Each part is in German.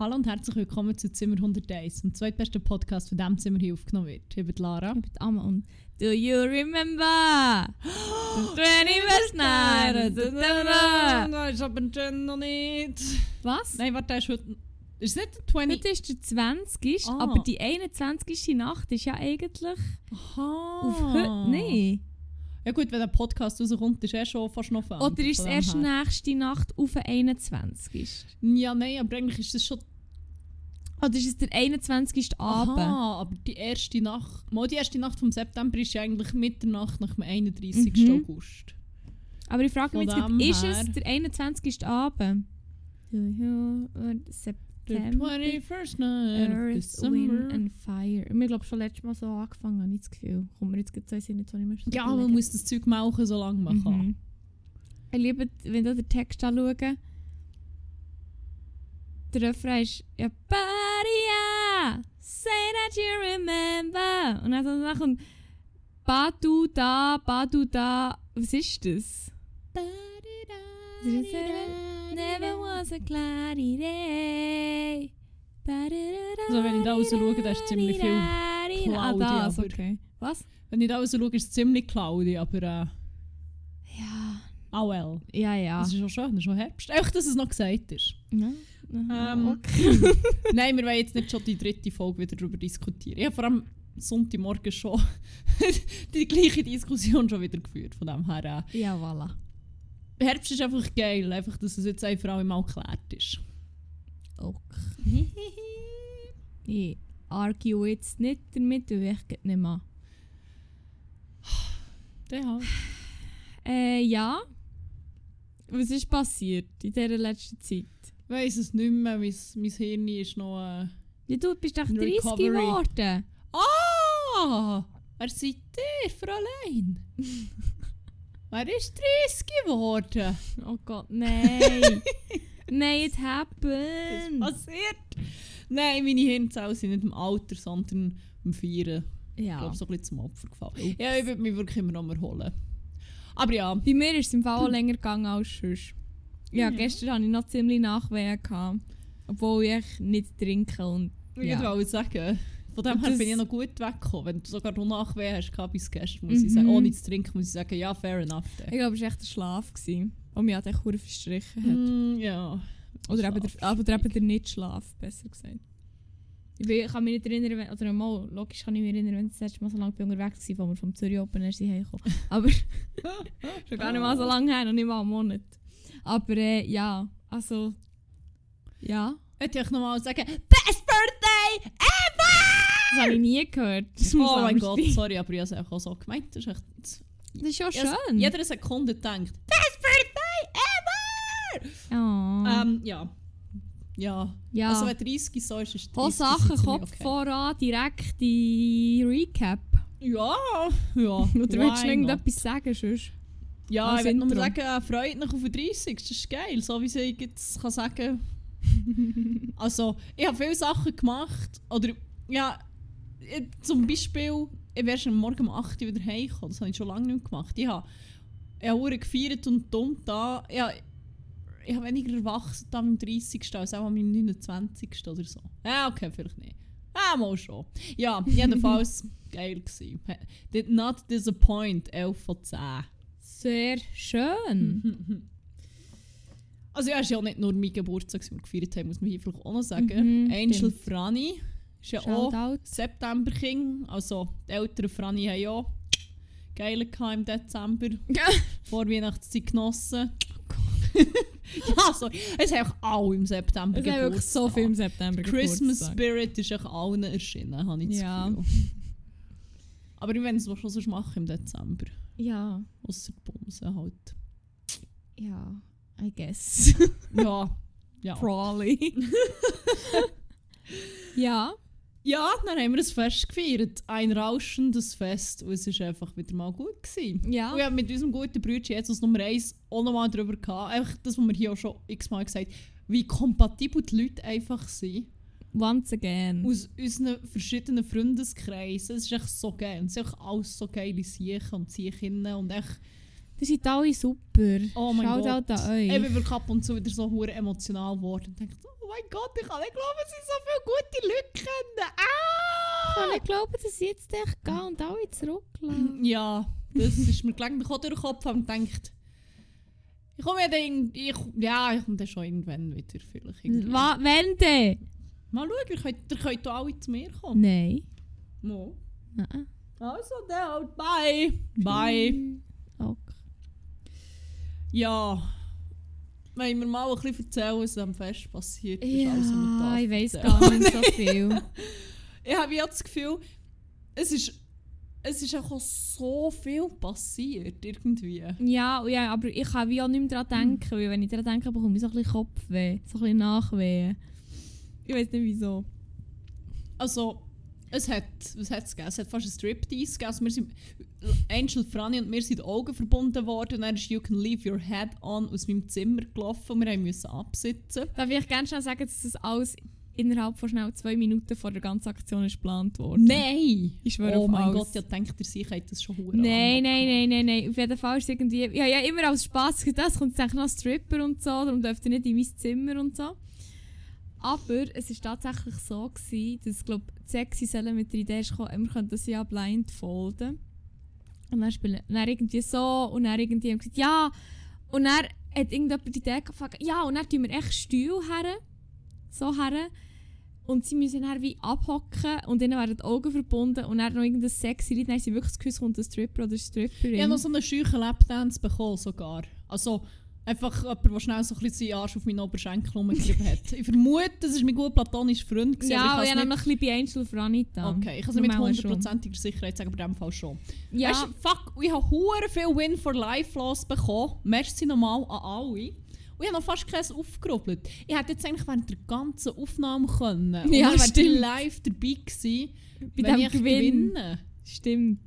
Hallo und herzlich willkommen zu Zimmer 101, dem zweitbesten Podcast, von dem Zimmer hier aufgenommen wird. Ich bin Lara. Ich bin Amma und Do you remember? The 21st night. Ist aber schon noch nicht. Was? Nein, warte, ist heute... Ist es nicht der 20... Heute ist der 20. Ah. aber die 21. Nacht ist ja eigentlich Aha. auf heute. Nein. Ja gut, wenn der Podcast rauskommt, ist er schon fast noch Fan. Oder ist es erst her. nächste Nacht auf den 21. Ja, nein, aber eigentlich ist es schon... Oder ist es der 21. Abend? Aha, aber die erste Nacht... Mal die erste Nacht vom September ist ja eigentlich Mitternacht nach dem 31. Mhm. August. Aber ich frage Von mich jetzt, ist es der 21. Abend? You The September? 21st night Earth, December. Wind and Fire. Wir glaube schon letztes Mal so angefangen, habe ich das Gefühl. Kommt mir jetzt gerade so jetzt habe ich mir schon Ja, man muss das Zeug machen, so lange man kann. Mhm. Ich liebe, wenn du den Text anschauen. Der Refrain ist ja Badia, say that you remember. Und dann, dann kommt Badu da, Badu da. Was ist das? Never was a cloudy day. Also wenn ich da raus schaue, da ist ziemlich viel Ah, cloudy, das, aber- okay. Was? Wenn ich da raus schaue, ist es ziemlich cloudy, aber äh, Ja. ah well. Ja, ja. Es ist schon schön, es ist schon Herbst. Echt, dass es noch gesagt ist. Ja. Ähm, okay. Nein, wir wollen jetzt nicht schon die dritte Folge wieder darüber diskutieren. Ich habe vor allem Sonntagmorgen schon die gleiche Diskussion schon wieder geführt. Von dem her, Ja, voilà. äh, Herbst ist einfach geil, einfach, dass es jetzt einfach auch mal geklärt ist. Okay. ich argue jetzt nicht damit, weil ich geht nicht mehr. Der halt. Äh, ja. Was ist passiert in dieser letzten Zeit? Ich weiss es nicht mehr, mein, mein Hirn ist noch... Äh, Ja, du bist doch In 30 recovery. geworden. Ah! Wer seid ihr, Fräulein? Wer ist 30 geworden? Oh Gott, nein. nein, it Was happened. passiert? Nein, meine Hirnzellen sind nicht im Alter, sondern im Feiern. Ich Ja. glaube, so ein bisschen zum Opfer gefallen. Ja, ich würde mich wirklich immer noch mal holen. Aber ja, Bei mir ist es im Fall auch länger gegangen als sonst. Ja, Ja. gestern hatte ich noch ziemlich Nachwehen. Gehabt, obwohl ich nicht trinke. Und, ich ja. wollte sagen, von dem her bin ich noch gut weggekommen. Wenn du sogar noch Nachwehen hast gehabt bis gestern, muss ich Mhm. sagen, ohne zu trinken, muss ich sagen, ja, fair enough. Ich Dann. glaube, es war echt der Schlaf. Gewesen, und mich hat echt verdammt verstrichen hat. Mm, ja. Oder eben, der, Schlaf. eben der Nicht-Schlaf, besser gesagt. Ich, bin, ich kann mich nicht erinnern, wenn, oder mal, logisch kann ich mich erinnern, wenn ich das letzte Mal so lange unterwegs war, als wir vom Zürich Open Air sind heimgekommen. Aber schon gar nicht mal so lange her, noch nicht mal einen Monat. Aber äh, ja, also, ja, Hätte ich nochmal sagen, Best Birthday ever! das habe ich nie gehört. Das Oh mein Gott, sorry, aber ich habe es auch so gemeint. Das ist echt... Das ist ja schön. Jede Sekunde denkt, Best Birthday ever! Oh. Ähm, ja. Ja. ja. Also wenn 30 so ist, ist 30 Hol Sachen, Kopf okay. voran, direkt die Recap. Ja, ja. Oder willst du irgendetwas sagen sonst? Ja, ich will nur sagen, freut mich auf den 30. Das ist geil, so wie ich jetzt kann sagen Also, ich habe viele Sachen gemacht. Oder, ja, ich- zum Beispiel, ich wäre schon morgen um 8 Uhr wieder heimgekommen. Das habe ich schon lange nicht mehr gemacht. Ich habe, ich habe verdammt gefeiert und dumm da. Ja, ich habe weniger erwachsen am 30. als auch am 29. oder so. Ja, okay, vielleicht nicht. Ah, mal schon. Ja, jedenfalls geil gewesen. Did not disappoint, 11 von 10. Sehr schön. Also ja, es ist ja nicht nur mein Geburtstag, den wir gefeiert haben, muss man hier vielleicht auch noch sagen. Mhm, Angel stimmt. Franny ist ja auch Shoutout. September King. Also die älteren Franny haben ja geile im Dezember. Vor Weihnachtszeit genossen. ja, sorry. Es haben auch alle im September Es haben wirklich so viel im September Christmas Geburtstag. Spirit ist auch allen erschienen, habe ich das Ja. Gefühl. Aber ich will es schon sonst machen im Dezember. Ja, die Bumsen halt. ja, I guess. Ja. Ja. Probably. ja, Ja, dann haben wir ein Fest gefeiert. Ein rauschendes Fest. Und es war einfach wieder mal gut. Gewesen. ja. Und ich habe mit unserem guten Brüdchen jetzt als Nummer 1 auch noch mal darüber gehabt. Einfach das, was wir hier auch schon x-mal gesagt haben, wie kompatibel die Leute einfach sind. Once again. Aus unseren verschiedenen Freundeskreisen. Es ist echt so geil. Und es sind einfach alles so geile Siechen und Siechinnen. Und echt, Die sind alle super. oh mein Shoutout Gott. an euch. Ich bin wirklich ab und zu wieder so hure emotional geworden. Und denke, oh, mein Gott, ich kann nicht glauben, dass sie so viele gute Leute kennen. Ich kann Ah! nicht glauben, dass ich jetzt echt gehe und alle zurücklassen. Ja, das ist mir gelegentlich auch durch den Kopf und denkt, ich komme ja dann, ich, ja, ich komme dann schon irgendwann wieder vielleicht. irgendwie. Was? Wenn denn? Mal schauen, ihr könnt, ihr könnt auch alle zu mir kommen. Nein. Mo. Nein. Also dann halt, bye. Bye. Okay. Ja. Wollen wir mal ein bisschen erzählen, was am Fest passiert ist? alles, was Ja, darf ich weiß gar nicht so viel. Ich habe jetzt das Gefühl, es ist, es ist auch so viel passiert, irgendwie. ja, ja, aber ich kann wie auch nicht mehr daran denken, weil wenn ich daran denke, bekomme ich so ein bisschen Kopfweh, so ein bisschen Nachweh. Ich weiß nicht wieso. Also, es hat, was hat es gegeben? Es hat fast ein Striptease gegeben. Also wir sind, Angel, Franny und wir sind die Augen verbunden worden und dann ist «You can leave your head on» aus meinem Zimmer gelaufen und wir mussten absitzen. Darf ich gerne schnell sagen, dass das alles innerhalb von schnell zwei Minuten vor der ganzen Aktion ist geplant worden? Nein! Ich schwöre Oh auf mein alles. Gott, ja denkt ihr, sie hätte das schon hure Nein, nein, nein, nein, nein. Auf jeden Fall ist es irgendwie. Ja, ja, immer aus Spaß gedacht, es kommt jetzt noch Stripper und so, darum dürft ihr nicht in mein Zimmer und so. Aber es war tatsächlich so, gewesen, dass glaub, die sexy Selle mit der Idee kam, wir könnten das ja blindfolden. Und dann spielen dann irgendwie so und dann irgendwie haben gesagt, ja. Und dann hat irgendjemand die Idee gefragt, ja, und dann tun wir echt Stühle her. So her. Und sie müssen dann wie abhocken und ihnen werden die Augen verbunden und dann noch irgendein sexy Lied. Dann haben sie wirklich das Gefühl, kommt ein Stripper oder Stripperin. Ich habe noch so einen scheuchen Lapdance bekommen sogar. Also einfach jemand, der schnell so ein bisschen seinen Arsch auf meinen Oberschenkel rumgegeben hat. Ich vermute, das war mein guter platonischer Freund. gewesen, ja, aber ich ich habe noch ein bisschen bei Angel Franita. nicht... Okay, ich kann es mit hundertprozentiger Sicherheit sagen, aber in dem Fall schon. Ja, Weißt fuck, ich habe hure viel Win for Life los bekommen. Merci nochmal an alle. Und ich habe noch fast keins aufgerubbelt. Ich hätte jetzt eigentlich während der ganzen Aufnahme können. Und Ja, dann wäre live dabei gewesen, bei wenn dem ich Gewinn. gewinne. Stimmt.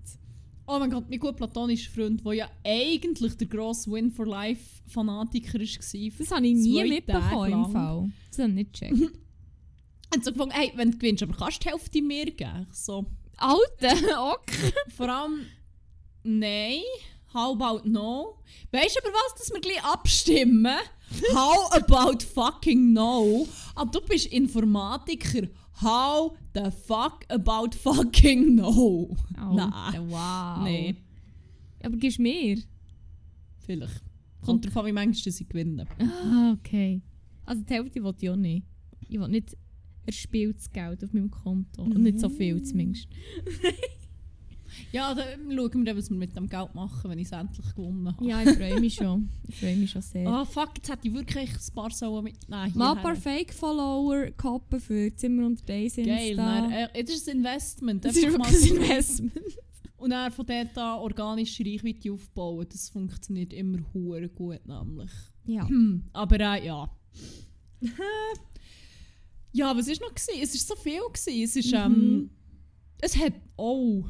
Oh mein Gott, mein gut platonischer Freund, der ja eigentlich der grosse Win for Life Fanatiker war. Das habe ich nie mitbekommen im. Fall. Das habe ich nicht gecheckt. Und so gefunden, hey, wenn du gewinnst, aber kannst du die Hälfte mir geben? So, Alter, okay. vor allem, nein, how about no? Weißt du aber was, dass wir gleich abstimmen? How about fucking no? Aber du bist Informatiker. How the fuck about fucking no? Alter, wow. Nee, Aber gibst du mir? vielleicht. Kommt darauf an, wie manchmal sie gewinnen. Ah, okay. Also die Hälfte will ich auch nicht. Ich will nicht erspieltes Geld auf meinem Konto. Und nicht so viel zumindest. Ja, dann schauen wir dann, was wir mit dem Geld machen, wenn ich es endlich gewonnen habe. Ja, ich freue mich schon. Ich freue mich schon sehr. Ah, fuck, jetzt hätte ich wirklich ein paar Sollen mitnehmen. Mal ein paar Fake-Follower koppen für Zimmer und Days Geil, Insta. dann, äh, das ist ein Investment. Das ist ein Investment. Und dann von dort an organische Reichweite aufbauen, das funktioniert immer hure gut nämlich. Ja. Hm, aber äh, ja. ja, was ist noch gewesen? Es ist so viel gewesen. Es ist, Mhm. ähm, es hat, oh,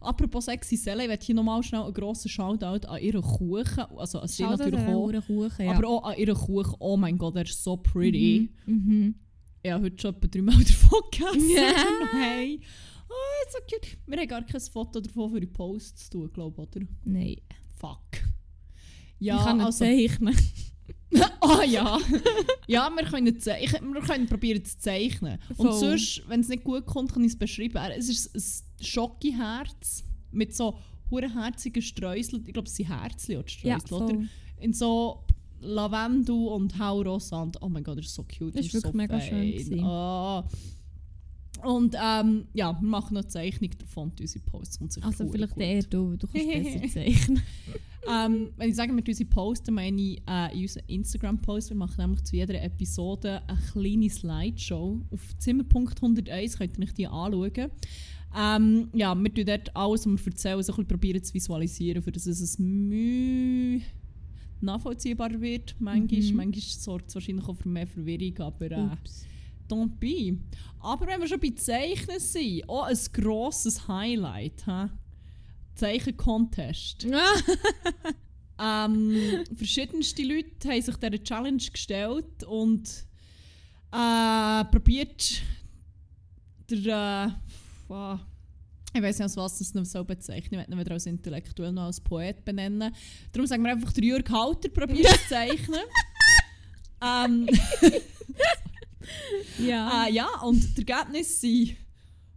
apropos sexy Selle, ich will hier nochmal schnell einen grossen Shoutout an ihren Kuchen, also an sie natürlich auch, Kuchen, ja. aber auch an ihren Kuchen, oh mein Gott, der ist so pretty. Mhm. Mhm. Ich habe heute schon etwa dreimal davon gegessen. Ja. hey. Oh, so cute. Wir haben gar kein Foto davon für die Posts zu tun, glaube ich, oder? Nein. Fuck. ich kann nicht also, zeichnen. Ah ja. ja, wir können, ich, wir können probieren zu zeichnen. Und Voll. sonst, wenn es nicht gut kommt, kann ich es beschreiben. Es ist ein Schokiherz mit so herzigen Streuseln. Ich glaube, es sind Herzchen oder Ja, Streusel, oder? voll. In so Lavendel und Haurosa. Und oh mein Gott, das ist so cute. Das ist so wirklich mega schön fein. gewesen. Ah. Und ähm, ja, wir machen noch eine Zeichnung davon und unsere Posts. Kommt sicher Also vielleicht gut. eher du, du kannst besser zeichnen. Ähm, wenn ich sage, mit unseren Posten, meine ich äh, in unseren Instagram-Post. Wir machen nämlich zu jeder Episode eine kleine Slideshow. Auf Zimmerpunkt 101 könnt ihr euch die anschauen. Ähm, ja, wir tun dort alles, was wir erzählen, so ein bisschen probieren zu visualisieren, für dass es Mühe nachvollziehbar wird. Manchmal, Mhm. manchmal sorgt es wahrscheinlich auch für mehr Verwirrung, aber äh, don't be. Aber wenn wir schon bei Zeichnen sind, auch ein grosses Highlight. hä? Zeichen-Contest. Ähm, verschiedenste Leute haben sich dieser Challenge gestellt und äh, probiert der, äh, ich weiß nicht, als was das noch so bezeichnen, ich werde ihn wieder als intellektuell noch als Poet benennen. Darum sagen wir einfach, der Jürg Halter probiert zu zeichnen. ähm, Ja. Äh, ja, und die Ergebnisse waren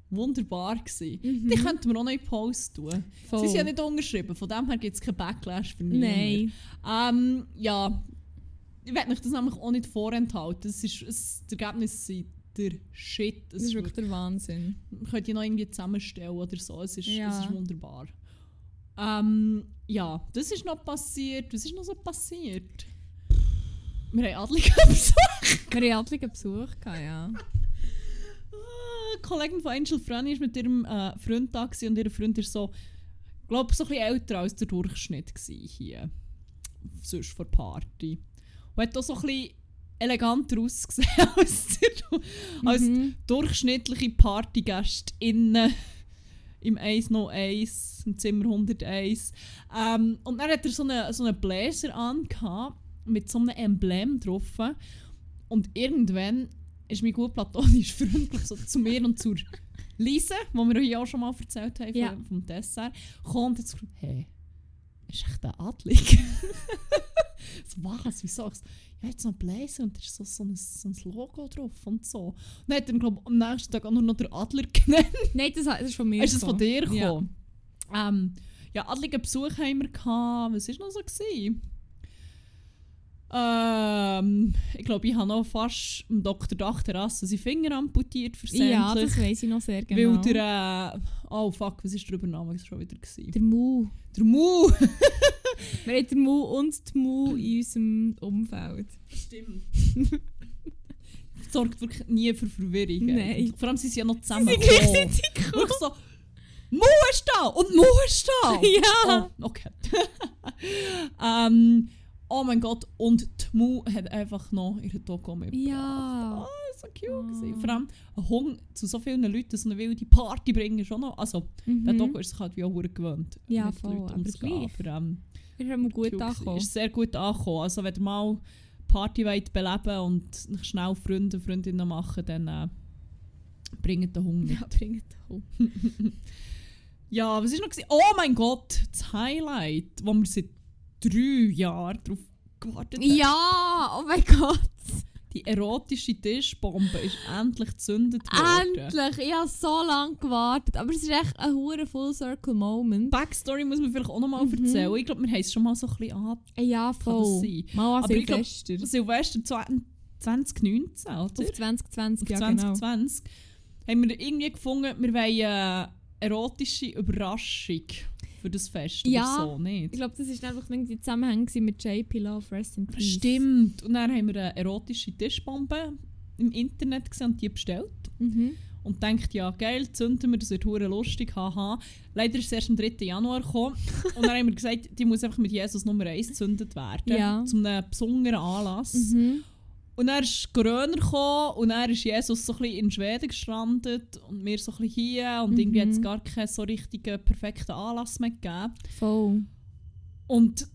wunderbar. Gewesen. Mhm. Die könnten wir auch noch in Post tun. Voll. Sie sind ja nicht unterschrieben, von dem her gibt es keinen Backlash für niemanden. Nein. Ähm, ja, ich werde euch das nämlich auch nicht vorenthalten. Das ist, es, die Ergebnisse sind der Shit. Es Das ist wirklich der Wahnsinn. Man könnte die noch irgendwie zusammenstellen oder so. Es ist, Ja. es ist wunderbar. Ähm, ja, das ist noch passiert. Was ist noch so passiert? Wir haben adlige Besuch. Wir hatten adligen Besuch, gehabt, ja. Ah, Eine Kollegin von Angel Franny war mit ihrem äh, Freund da und ihr Freund war so, glaube so ein bisschen älter als der Durchschnitt hier. Sonst vor Party. Und hat auch so ein bisschen eleganter ausgesehen als, der, als Mhm. durchschnittliche Partygästinnen im 101, im Zimmer 101. Ähm, und dann hat er so einen so eine Bläser an gehabt, mit so einem Emblem drauf. Und irgendwann ist mein gut platonisch freundlich so zu mir und zur Lise, wo wir euch auch schon mal erzählt haben Ja. vom, vom Dessert, kommt und hat gesagt, hey, ist echt der Adlig? so, was? Wieso? Ich so, ja, jetzt noch Blazer und da ist so, so, ein, so ein Logo drauf und so. Und dann hat er, glaube am nächsten Tag auch nur noch der Adler genannt. Nein, das, das ist von mir. Ist das von dir gekommen? Ja. Ähm, ja, adligen Besuch haben wir gehabt. Was war noch so? Gewesen? Ähm, ich glaube, ich habe noch fast dem Dr. Dachterrasse seinen Finger amputiert versehentlich. Ja, das weiß ich noch sehr genau. Weil der, äh, oh fuck, was war der Übernahme schon wieder? Gewesen? der Mu. Der Mu! Wir haben den Mu und die Mu in unserem Umfeld. Stimmt. Sorgt wirklich nie für Verwirrung. Nein. Vor allem sind sie ja noch zusammen. Sie sind gleichzeitig. Wirklich so, Mu ist da und Mu ist da. Ja. Oh, okay. ähm, oh mein Gott, und die Mu hat einfach noch ihre Doku mitgebracht. Ja. Oh, so cute. Gewesen. Vor allem ein Hund zu so vielen Leuten so eine wilde Party bringen schon noch. Also, der Mhm. Doku ist sich halt wie auch gewöhnt. Ja, mit voll, Leuten umzugehen. Aber, ähm, Wir haben gut cute angekommen. Ist sehr gut angekommen. Also, wenn ihr mal Party wollt beleben und schnell Freunde und Freundinnen machen, dann äh, bringt den Hund mit. Ja, bringt den Ja, was ist noch? Gewesen? Oh mein Gott, das Highlight, wo wir seit drei Jahren drauf gewartet haben. Ja, oh mein Gott. Die erotische Tischbombe ist endlich gezündet worden. Endlich. Ich habe so lange gewartet. Aber es ist echt ein hure Full Circle Moment. Backstory muss man vielleicht auch noch mal Mhm. erzählen. Ich glaube, wir haben es schon mal so ein bisschen an. Ja, voll. Mal an Aber ich glaub, Silvester. Silvester 2019, oder? Auf 2020, Auf ja genau. 2020 haben wir irgendwie gefunden, wir wollen eine erotische Überraschung für das Fest Ja, oder so, nicht? Ich glaube, das war einfach irgendwie Zusammenhang mit JP Love, Rest in Peace. Stimmt. Und dann haben wir eine erotische Tischbombe im Internet gesehen und die bestellt. Mhm. Und denkt, ja geil, zünden wir, das wird hure lustig, haha. Leider ist es erst am 3. Januar gekommen. und dann haben wir gesagt, die muss einfach mit Jesus Nummer 1 gezündet werden. Ja. Zu einem besonderen Anlass. Mhm. Und dann ist Corona gekommen und dann ist Jesus so ein bisschen in Schweden gestrandet und wir so ein bisschen hier und irgendwie Mhm. hat es gar keinen so richtigen, perfekten Anlass mehr gegeben. Voll. Und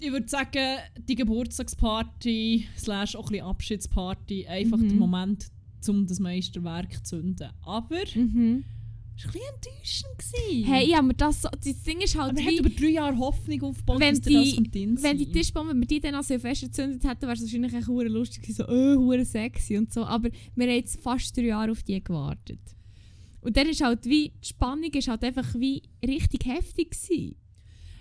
ich würde sagen, die Geburtstagsparty slash auch ein bisschen Abschiedsparty, einfach Mhm. der Moment, um das Meisterwerk zu zünden. Aber es war ein bisschen enttäuschend. Hey, ja, aber das, so, das Ding ist halt Aber wir wie... über drei Jahre Hoffnung aufgebaut, Wenn dass der das die- kommt Wenn die sein. Tischbombe, wenn wir die dann an Silvester gezündet hätten, wäre es wahrscheinlich echt hure lustig gewesen, so, äh, hure sexy und so. Aber wir haben jetzt fast drei Jahre auf die gewartet. Und dann ist halt wie, die Spannung ist halt einfach wie richtig heftig gewesen.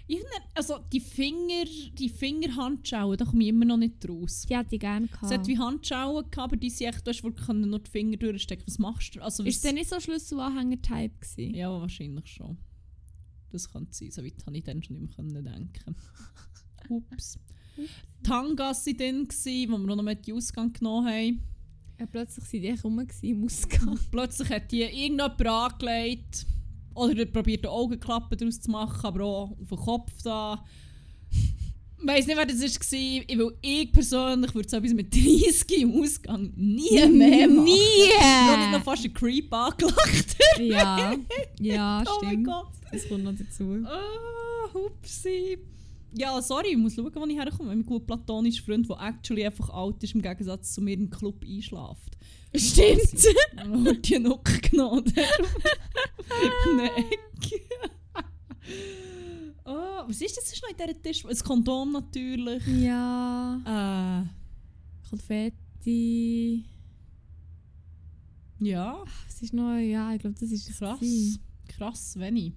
Ich also die Finger, die Fingerhandschauen, da komme ich immer noch nicht raus. Die hätte ich gerne Es hat gehabt. wie Handschauen gehabt, aber die sind echt, du hast wirklich nur die Finger durchstecken. Was machst du? Also, Ist der nicht so Schlüsselanhänger-Type gewesen? Ja, wahrscheinlich schon. Das könnte sein, so weit habe ich dann schon nicht mehr denken. Ups. Tangas waren dann, wo wir noch mit die Ausgang genommen haben. Ja, plötzlich waren die rum im Ausgang. Plötzlich hat die irgendjemand angelegt. Oder er probiert die Augenklappen daraus zu machen, aber auch auf den Kopf da. Ich weiss nicht, wer das war. Ich, weil ich persönlich würde so etwas mit 30 im Ausgang nie mehr machen. Ich habe noch Nie! fast einen Creep angelacht. ja, ja, oh mein stimmt. Gott. Das kommt noch dazu. Ah, hupsi. Ja, sorry, ich muss schauen, wo ich herkomme. Mein gut platonischer Freund, der actually einfach alt ist, im Gegensatz zu mir im Club einschläft. Stimmt! Dann wird die Nuck genommen. Nein. oh, was ist das noch in dieser Tisch? Ein Kondom natürlich. ja. Äh, Konfetti. Ja, Was ist noch? Ja, ich glaube, das ist krass. gewesen. Krass, wenig.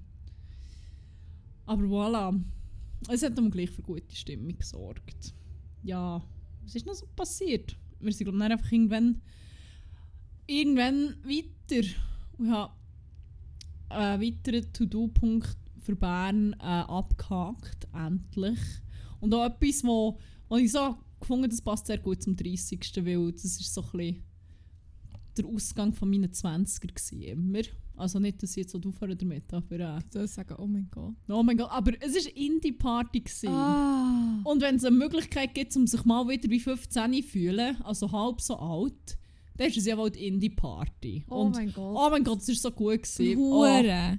Aber voilà. Es hat ihm gleich für gute Stimmung gesorgt. Ja, was ist noch so passiert? Wir sind, glaube ich, dann einfach irgendwann, irgendwann weiter. Und ich habe einen weiteren To-Do-Punkt für Bern äh, abgehakt, endlich. Und auch etwas, wo, wo ich so gefunden das passt sehr gut zum 30. Weil das ist so ein der Ausgang von meinen 20er gewesen, immer. Also nicht, dass ich jetzt so aufhöre damit, aber äh, Ich soll sagen, oh mein Gott. oh mein Gott, aber es war Indie-Party. Ah. Und wenn es eine Möglichkeit gibt, um sich mal wieder wie 15 zu fühlen, also halb so alt, dann ist es ja wohl die Indie-Party. Oh Und mein Gott. oh mein Gott, es war so gut. Gewesen. Oh, Hure.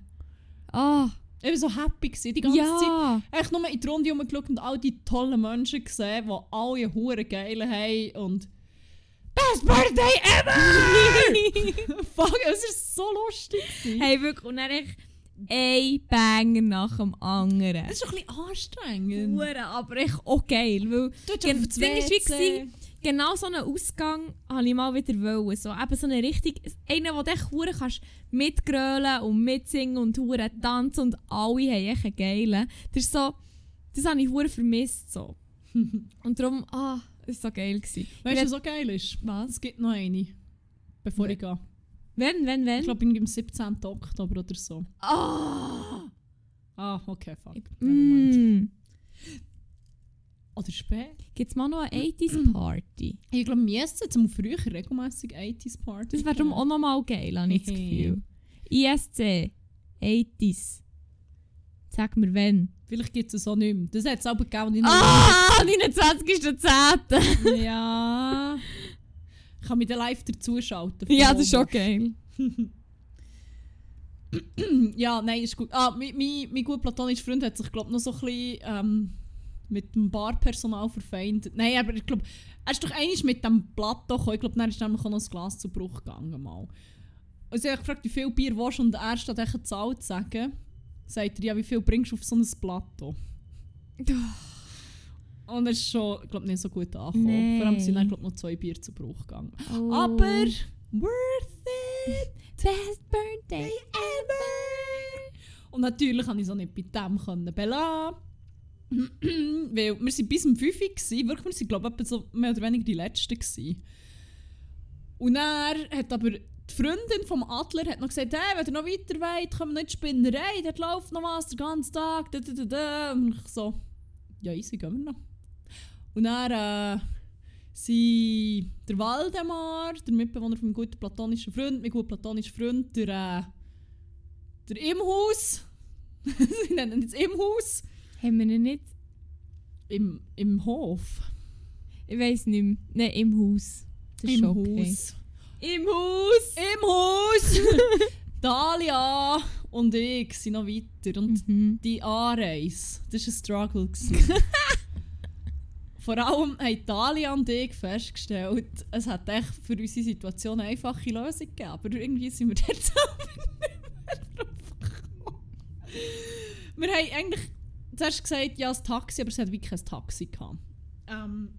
Ah. ich war so happy gewesen, die ganze Zeit. Ja. Echt nur in die Runde rumgeschaut und all die tollen Menschen gesehen, die alle hure geile haben und Best Birthday ever! Fuck, es war so lustig. gewesen. hey, wirklich. Und dann echt ein Banger nach dem anderen. Es ist ein bisschen anstrengend. Hure, aber echt auch geil. Weil Du hast das Ding ist wie genau so einen Ausgang habe ich mal wieder wollen. So, eben so eine richtig, einen, wo du echt kannst mitgrölen und mitsingen und hure tanzen und alle haben echt einen geilen. Das ist so, das habe ich hure vermisst so. und darum, ah, es war so geil gewesen. Weißt du, Ich was so geil ist? Was? Es gibt noch eine, bevor Ja. ich gehe. Wenn, wenn, wenn? Ich glaube, am 17. Oktober oder so. Ah! Ah, okay, fuck. Nevermind. Mm. Oder spät? Gibt es mal noch eine 80s Party? Ich glaube, wir essen jetzt mal früher regelmäßig 80s Party. Das wäre darum auch noch mal geil, habe ich das Gefühl. ISC, 80s. Sag mir wenn. Vielleicht gibt es es auch nicht mehr. Das hat es aber gegeben. ich- Ah, 29.10. Ja. Ich kann mich dann live dazuschalten. ja, das ist schon geil. Ja, nein, ist gut. Ah, mein, mein, mein gut platonischer Freund hat sich, glaube noch so ein bisschen ähm, mit dem Barpersonal verfeindet. Nein, aber ich glaube, er ist doch eigentlich mit dem Blatt gekommen. Ich glaube, dann ist nämlich auch noch das Glas zu Bruch gegangen. Mal. Und sie hat gefragt, wie viel Bier willst du und er statt eine Zahl zu sagen, sagt er, ja, wie viel bringst du auf so ein Plateau? Und es ist schon, ich glaube nicht so gut angekommen. Nein. Vor allem sind dann, glaube noch zwei Bier zu Bruch gegangen. Oh. Aber worth it! Best Birthday ever! Und natürlich konnte ich so nicht bei dem können Weil wir sind bis um 5 Uhr, gewesen. wirklich, wir sind glaube ich so mehr oder weniger die Letzten. Gewesen. Und er hat aber die Freundin vom Adler hat noch gesagt, hey, wenn ihr noch weiter wollt, kommen wir nicht Spinnerei, dort läuft noch was den ganzen Tag. Da, da, da, da. Und ich so, ja easy, gehen wir noch. Und dann äh, der Waldemar, der Mitbewohner von meinem guten platonischen Freund, mein guter platonischer Freund, der, äh, der Imhaus, sie nennen ihn jetzt Imhaus, Haben wir ihn nicht? Im, im Hof. Ich weiß nicht mehr. Nein, im Haus. Das Im okay. Haus. Im Haus! Im Haus! Dalia und ich sind noch weiter. Und Mhm. die Anreise, das war ein Struggle. Vor allem haben Dalia und ich festgestellt, es hat echt für unsere Situation eine einfache Lösung gegeben. Aber irgendwie sind wir dort selber nicht mehr drauf gekommen. Wir haben eigentlich zuerst gesagt, ja, ein Taxi, aber es hat wirklich kein Taxi gehabt. Ähm,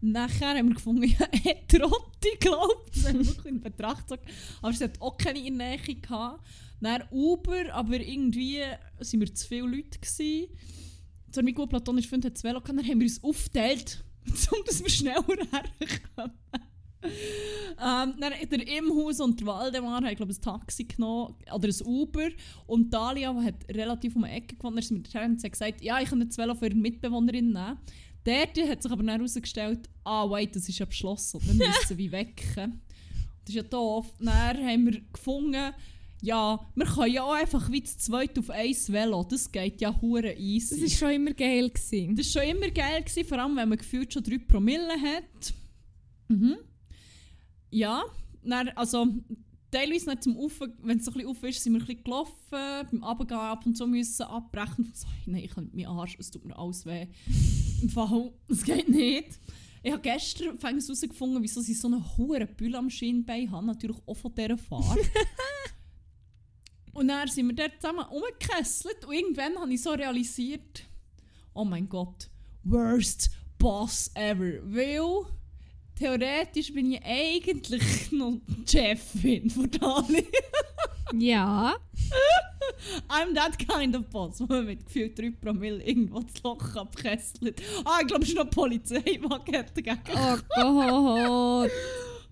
nachher haben wir gefunden, ja, Heterotti, glaubt Das haben wir wirklich in Betracht gezogen. Aber es hat auch keine in Nähe gehabt. Dann Uber, aber irgendwie sind wir zu viele Leute gewesen. So mein gut platonischer Freund hat das Velo gehabt, dann haben wir uns aufgeteilt, um dass wir schneller herkommen. ähm, dann der Imhaus und der Waldemar haben glaube ich, ein Taxi genommen oder ein Uber und Dalia die hat relativ um die Ecke wir dorthin und sie hat gesagt, ja, ich kann das Velo für ihre Mitbewohnerin nehmen. Dort hat sich aber dann herausgestellt, ah wait, das ist ja beschlossen, wir müssen wie wecken. Das ist ja doof. Dann haben wir gefunden, ja, wir können ja auch einfach wie zu zweit auf ein Velo, das geht ja hure easy. Das war schon immer geil. Gewesen. Das war schon immer geil, gewesen, vor allem wenn man gefühlt schon 3 Promille hat. Mhm. Ja, dann, also teilweise nicht zum Ufer, wenn es so ein bisschen auf ist, sind wir ein bisschen gelaufen, beim Abgehen ab und zu müssen abbrechen. So, nein, ich mit meinem Arsch, es tut mir alles weh. Im Fall, es geht nicht. Ich habe gestern herausgefunden, wieso sie so eine hohe Bülle am Schienbein haben, natürlich auch von dieser Fahrt. und dann sind wir dort zusammen umgekesselt und irgendwann habe ich so realisiert, oh mein Gott, worst boss ever. Weil theoretisch bin ich eigentlich noch die Chefin von Dali. Ja. I'm that kind of boss, wo man mit gefühlt 3 Promille irgendwo das Loch abkesselt. Ah, ich glaube, es ist noch Polizeiwagen dagegen. Oh Gott.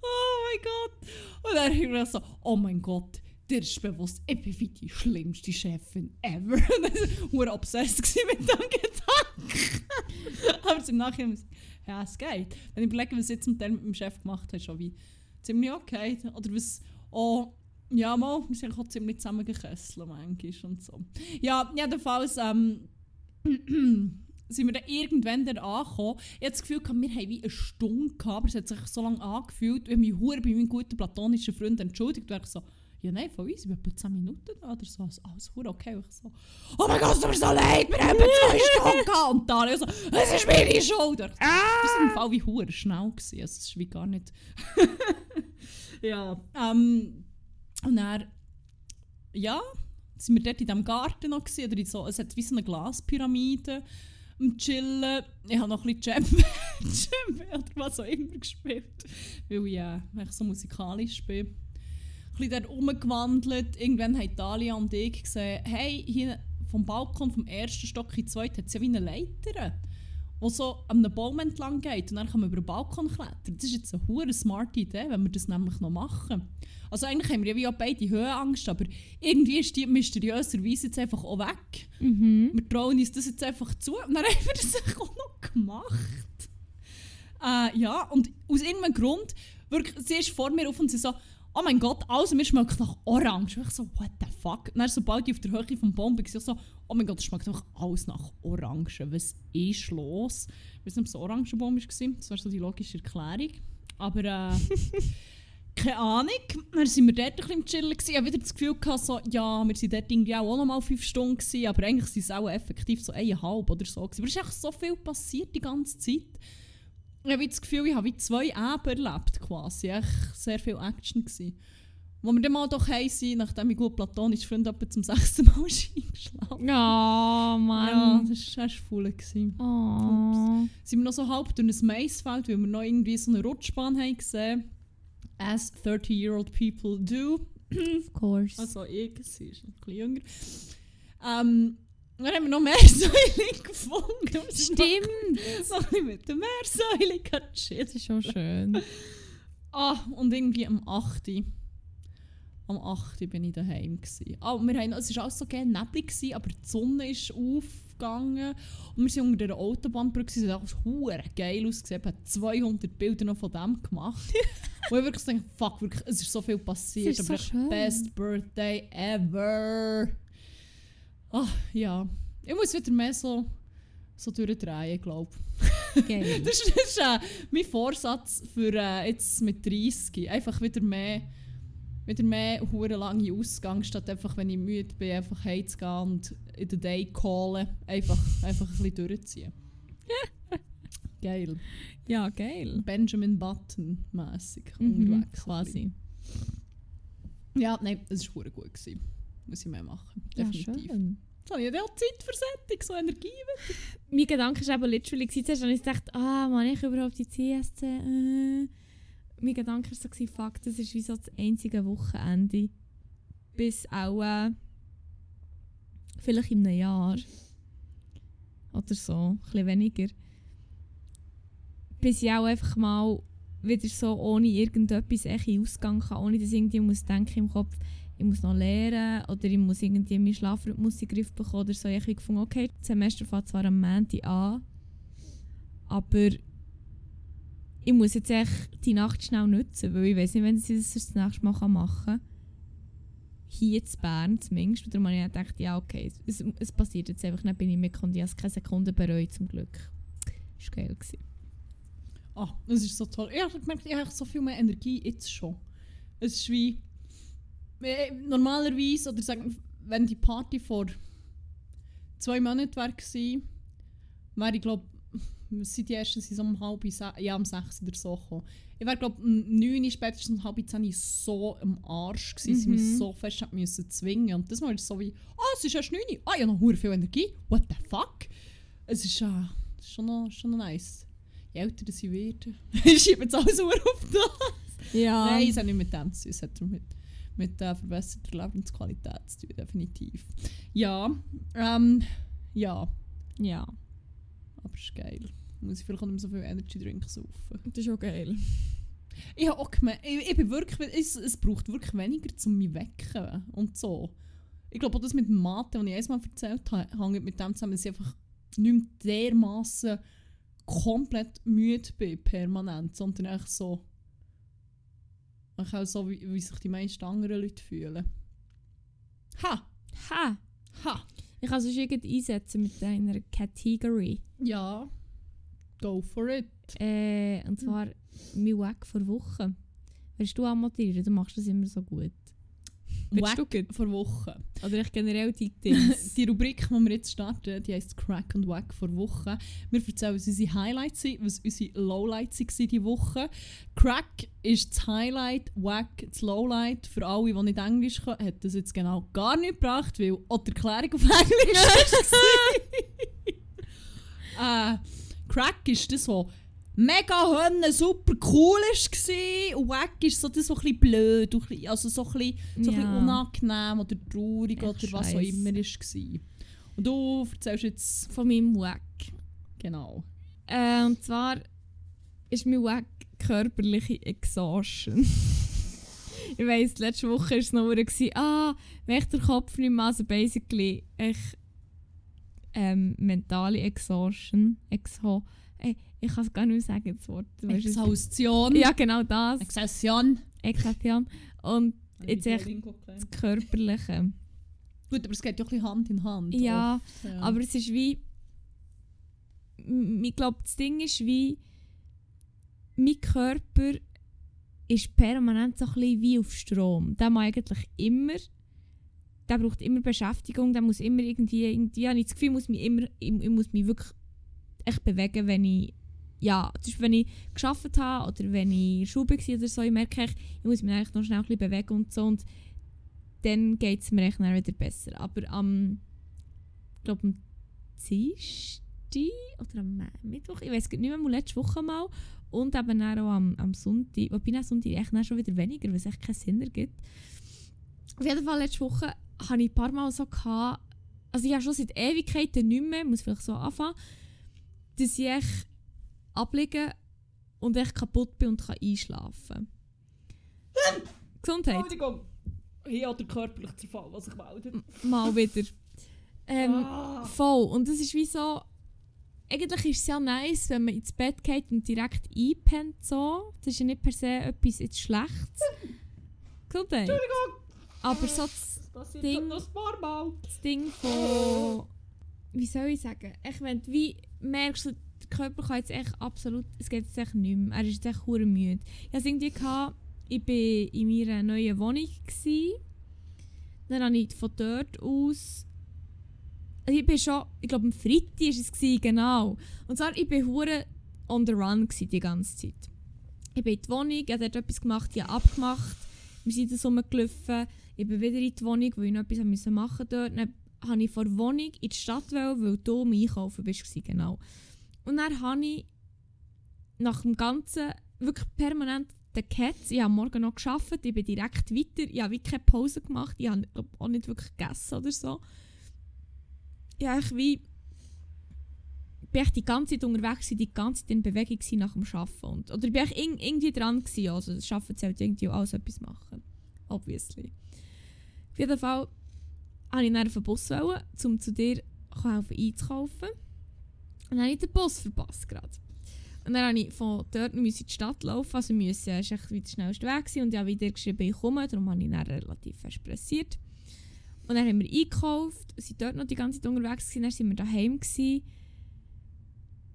Oh mein Gott. Und dann habe ich so, oh mein Gott, dir ist bewusst, ich bin wie die schlimmste Chefin ever. Und ich war obsessed mit dem Gedanken. Aber im Nachhinein, ja, es geht. Wenn ich überlege, was ich mit dem, mit dem Chef gemacht habe, schon wie ziemlich okay. Oder was auch, ja, mal, wir sind auch ziemlich zusammengekesselt manchmal und so. Ja, jedenfalls, ähm, sind wir dann irgendwann dann angekommen. Ich habe das Gefühl, wir haben wie eine Stunde gehabt, aber es hat sich so lange angefühlt. Ich habe mich bei meinem guten platonischen Freund entschuldigt. Ich so, ja nein, von uns, wir haben etwa 10 Minuten da oder so. Also, alles hure okay. Ich so, oh mein Gott, es tut mir so leid, wir haben zwei Stunden gehabt. Und dann so, es ist meine Schuld. Ich so, Das war im Fall wie hure schnell. Gewesen. Also, es ist wie gar nicht... ja, ähm, und dann, ja, sind wir dort in diesem Garten noch gewesen, oder in so, es hat wie so eine Glaspyramide am Chillen. Ich habe noch ein bisschen Jam Jam oder was auch immer gespielt, weil ich äh, so musikalisch bin. Bisschen dort rumgewandelt. Irgendwann haben Dalia und ich gesehen, hey, hier vom Balkon vom ersten Stock in den zweiten hat es ja wie eine Leiter, die so an einem Baum entlang geht und dann kann man über den Balkon klettern. Das ist jetzt eine hure smarte Idee, wenn wir das nämlich noch machen. Also eigentlich haben wir ja wie auch beide Höhenangst, aber irgendwie ist die mysteriöserweise jetzt einfach auch weg. Mhm. Wir trauen uns das jetzt einfach zu und dann haben wir das auch noch gemacht. Äh, ja, und aus irgendeinem Grund, wirklich, sie ist vor mir auf und sie so, oh mein Gott, alles mir schmeckt nach Orange. Und ich so, what the fuck? Und dann, sobald ich auf der Höhe vom bin, ich so, oh mein Gott, es schmeckt einfach alles nach Orange. Was ist los? Ich weiß nicht, ob es ein Orangenbaum war. Das war so die logische Erklärung. Aber äh, keine Ahnung. Dann sind wir dort ein bisschen im Chillen. gewesen. Ich habe wieder das Gefühl, gehabt, so, ja, wir waren dort irgendwie auch noch mal fünf Stunden, gewesen, aber eigentlich waren es auch effektiv so eineinhalb oder so. Gewesen. Aber es ist echt so viel passiert die ganze Zeit. Ich habe das Gefühl, ich habe wie zwei Eben erlebt quasi. Echt sehr viel Action gewesen. Wo wir dann mal doch heim sind, nachdem ich gut platonisch Freund etwa zum sechsten Mal eingeschlafen. Oh, Ja, Mann. das war echt voll. Oh. Sind wir noch so halb durch ein Maisfeld, weil wir noch irgendwie so eine Rutschbahn haben gesehen. As 30-year-old people do. Of course. Also ich, sie ist ein bisschen jünger. Ähm, dann haben wir noch Meersäule gefunden. Und sind Stimmt. Noch, noch ein mit der Meersäule. Das ist schon schön. Ah, und irgendwie am 8. Am 8. bin ich daheim. Gewesen. Ah, wir haben, es war alles so gerne neblig, gewesen, aber die Sonne ist aufgegangen. Und wir sind unter der Autobahnbrücke. Es hat alles geil ausgesehen. Ich habe 200 Bilder noch von dem gemacht. Wo ich wirklich so denke, fuck, wirklich, es ist so viel passiert. Es ist aber so schön. best birthday ever. Ah, ja. Ich muss wieder mehr so, so durchdrehen, glaube ich. Geil. Das ist, das ist äh, mein Vorsatz für äh, jetzt mit 30. Einfach wieder mehr, wieder mehr hure lange Ausgang, statt einfach, wenn ich müde bin, einfach heimzugehen und in den Day callen. Einfach, einfach ein bisschen durchziehen. Geil. Ja, geil. Benjamin Button mäßig Mhm, unterwegs. quasi. Ja, nein, es war gut. Gewesen. Muss ich mehr machen. Ja, Definitiv. So, ich habe ja Zeit für Sättig, so Energie. Mein Gedanke war eben literally, zuerst habe ich gedacht, ah, man, ich überhaupt die CSC, äh. Mein Gedanke war so, fuck, das ist wie so das einzige Wochenende. Bis auch, äh, vielleicht in einem Jahr. Oder so, ein bisschen weniger. Bis ich auch einfach mal wieder so ohne irgendetwas echt in Ausgang kann, ohne dass ich irgendwie muss denken im Kopf, ich muss noch lernen oder ich muss irgendwie meinen Schlafrhythmus in den Griff bekommen oder so. Ich habe gefunden, okay, das Semester fängt zwar am Montag an, aber ich muss jetzt echt die Nacht schnell nutzen, weil ich weiß nicht, wenn ich das das nächste Mal machen kann. Hier in Bern zumindest. Und darum habe ich gedacht, ja okay, es, es passiert jetzt einfach nicht, bin ich mit ich habe es keine Sekunde bereut zum Glück. Das war geil. Gewesen. Ah, das ist so toll. Ich habe gemerkt, ich habe so viel mehr Energie jetzt schon. Es ist wie. Äh, Normalerweise, oder sagen, wenn die Party vor zwei Monaten gewesen, wäre ich glaube, seit die ersten sind so um halb ja, um sechs oder so gekommen. Ich wäre glaube um neun, spätestens um halb zehn so am Arsch gewesen, sie Mhm. mich so fest hat müssen zwingen. Und das Mal ist es so wie, ah, es ist erst neun, ah, ich habe noch hure viel Energie, what the fuck? Es ist, äh, das ist schon, noch, schon noch nice. je älter sie werden, schieben jetzt alles nur auf das. Ja. Nein, es hat nicht mit dem zu tun, es hat mit, mit äh, verbesserter Lebensqualität zu tun, definitiv. Ja, ähm, ja, Ja. aber es ist geil. Muss ich vielleicht auch nicht mehr so viel Energy Drink saufen. Das ist auch geil. Ich habe auch gemerkt, ich, ich bin wirklich, es, es braucht wirklich weniger, um mich zu wecken und so. Ich glaube auch das mit Mathe, was ich einmal erzählt habe, hängt mit dem zusammen, dass ich einfach nicht mehr dermassen komplett müde bin, permanent, sondern echt so, ich auch so, wie, wie sich die meisten anderen Leute fühlen. Ha! Ha! Ha! Ich kann es irgendwie einsetzen mit deiner Category. Ja, go for it. Äh, und zwar mein Wack vor Wochen. Willst du anmotieren? Du machst das immer so gut. Wack vor Wochen. Oder ich generell die Dings. Die Rubrik, die wir jetzt starten, die heisst Crack und Wack vor Woche. Wir erzählen, was unsere Highlights sind, was unsere Lowlights waren diese Woche. Crack ist das Highlight, Wack das Lowlight. Für alle, die nicht Englisch können, hat das jetzt genau gar nicht gebracht, weil auch die Erklärung auf Englisch war. äh, Crack ist das, was mega hönne, super cool war. Und Wack ist so das, was ein bisschen blöd, und also so ein bisschen, so ein bisschen Ja. unangenehm oder traurig Echt oder was auch immer war. Und du erzählst jetzt Von meinem Wack. genau. Äh, und zwar ist mein Wack körperliche Exhaustion. ich weiss, letzte Woche war es noch ah, wenn ich den Kopf nicht mehr, also basically ich, ähm, mentale Exhaustion, Exho, ey, ich kann es gar nicht mehr sagen, das Wort. Exhaustion. Ja, genau das. Exhaustion. Exhaustion. Und Jetzt echt das Körperliche. Gut, aber es geht ja auch ein bisschen Hand in Hand. Ja, oft, ja. aber es ist wie. Ich glaube, das Ding ist wie. Mein Körper ist permanent so ein bisschen wie auf Strom. Der muss eigentlich immer. Der braucht immer Beschäftigung, der muss immer irgendwie. irgendwie habe ich das Gefühl, ich muss mich immer. Ich, ich muss mich wirklich echt bewegen, wenn ich. Ja, zum Beispiel, wenn ich geschafft habe oder wenn ich Schule war oder so, ich merke, ich, ich muss mich eigentlich noch schnell ein bisschen bewegen und so. Und dann geht es mir dann wieder besser. Aber am, ich glaube am Dienstag oder am Mittwoch, ich weiß nicht mehr, mal letzte Woche mal und eben dann auch am, am Sonntag, wobei am Sonntag echt dann schon wieder weniger, weil es echt keinen Sinn ergibt. Auf jeden Fall letzte Woche hatte ich ein paar Mal so, gehabt, also ich habe schon seit Ewigkeiten nicht mehr, muss vielleicht so anfangen, dass ich echt abliege und echt kaputt bin und kann einschlafen Gesundheit. Entschuldigung. Hier hat der körperliche Zerfall, was ich meldet. Mal wieder. Ähm, Ah. Voll. Und das ist wie so. Eigentlich ist es ja nice, wenn man ins Bett geht und direkt einpennt. So. Das ist ja nicht per se etwas jetzt Schlechtes. Gesundheit. Aber so das, Das Ding- Mal. das Ding von. Wie soll ich sagen? Ich, wenn du wie merkst, du, der Körper kann jetzt echt absolut. Es geht jetzt echt nicht mehr. Er ist jetzt echt hure müde. Ich hatte irgendwie, gehabt, ich war in meiner neuen Wohnung. Gewesen. Dann habe ich von dort aus. Also ich bin schon, ich glaube am Freitag war es, gewesen, genau. Und zwar, ich war hure on the run gewesen, die ganze Zeit. Ich bin in die Wohnung, ich habe dort etwas gemacht, ich habe abgemacht. Wir sind das rumgelaufen. Ich bin wieder in die Wohnung, weil ich noch etwas machen musste. Dann habe ich vor der Wohnung in die Stadt wollen, weil du am Einkaufen bist. Genau. Und dann habe ich nach dem Ganzen wirklich permanent den Cats. Ich habe morgen noch gearbeitet, ich bin direkt weiter. Ich habe wirklich keine Pause gemacht. Ich habe auch nicht wirklich gegessen oder so. Ich habe wie bin ich die ganze Zeit unterwegs, die ganze Zeit in Bewegung nach dem Arbeiten. Und, oder bin ich in, irgendwie dran gewesen. Also das Arbeiten zählt irgendwie auch als etwas machen. Obviously. Auf jeden Fall wollte ich dann auf den Bus, wollen, um zu dir helfen einzukaufen. Dann habe ich den Bus verpasst gerade. Und dann musste ich von dort in die Stadt laufen. Also müssen, es war wieder der schnellste Weg. Gewesen. Und ich habe wieder geschrieben, ich komme. Darum habe ich dann relativ fest pressiert. Und dann haben wir eingekauft, sind dort noch die ganze Zeit unterwegs gewesen, dann sind wir daheim gewesen.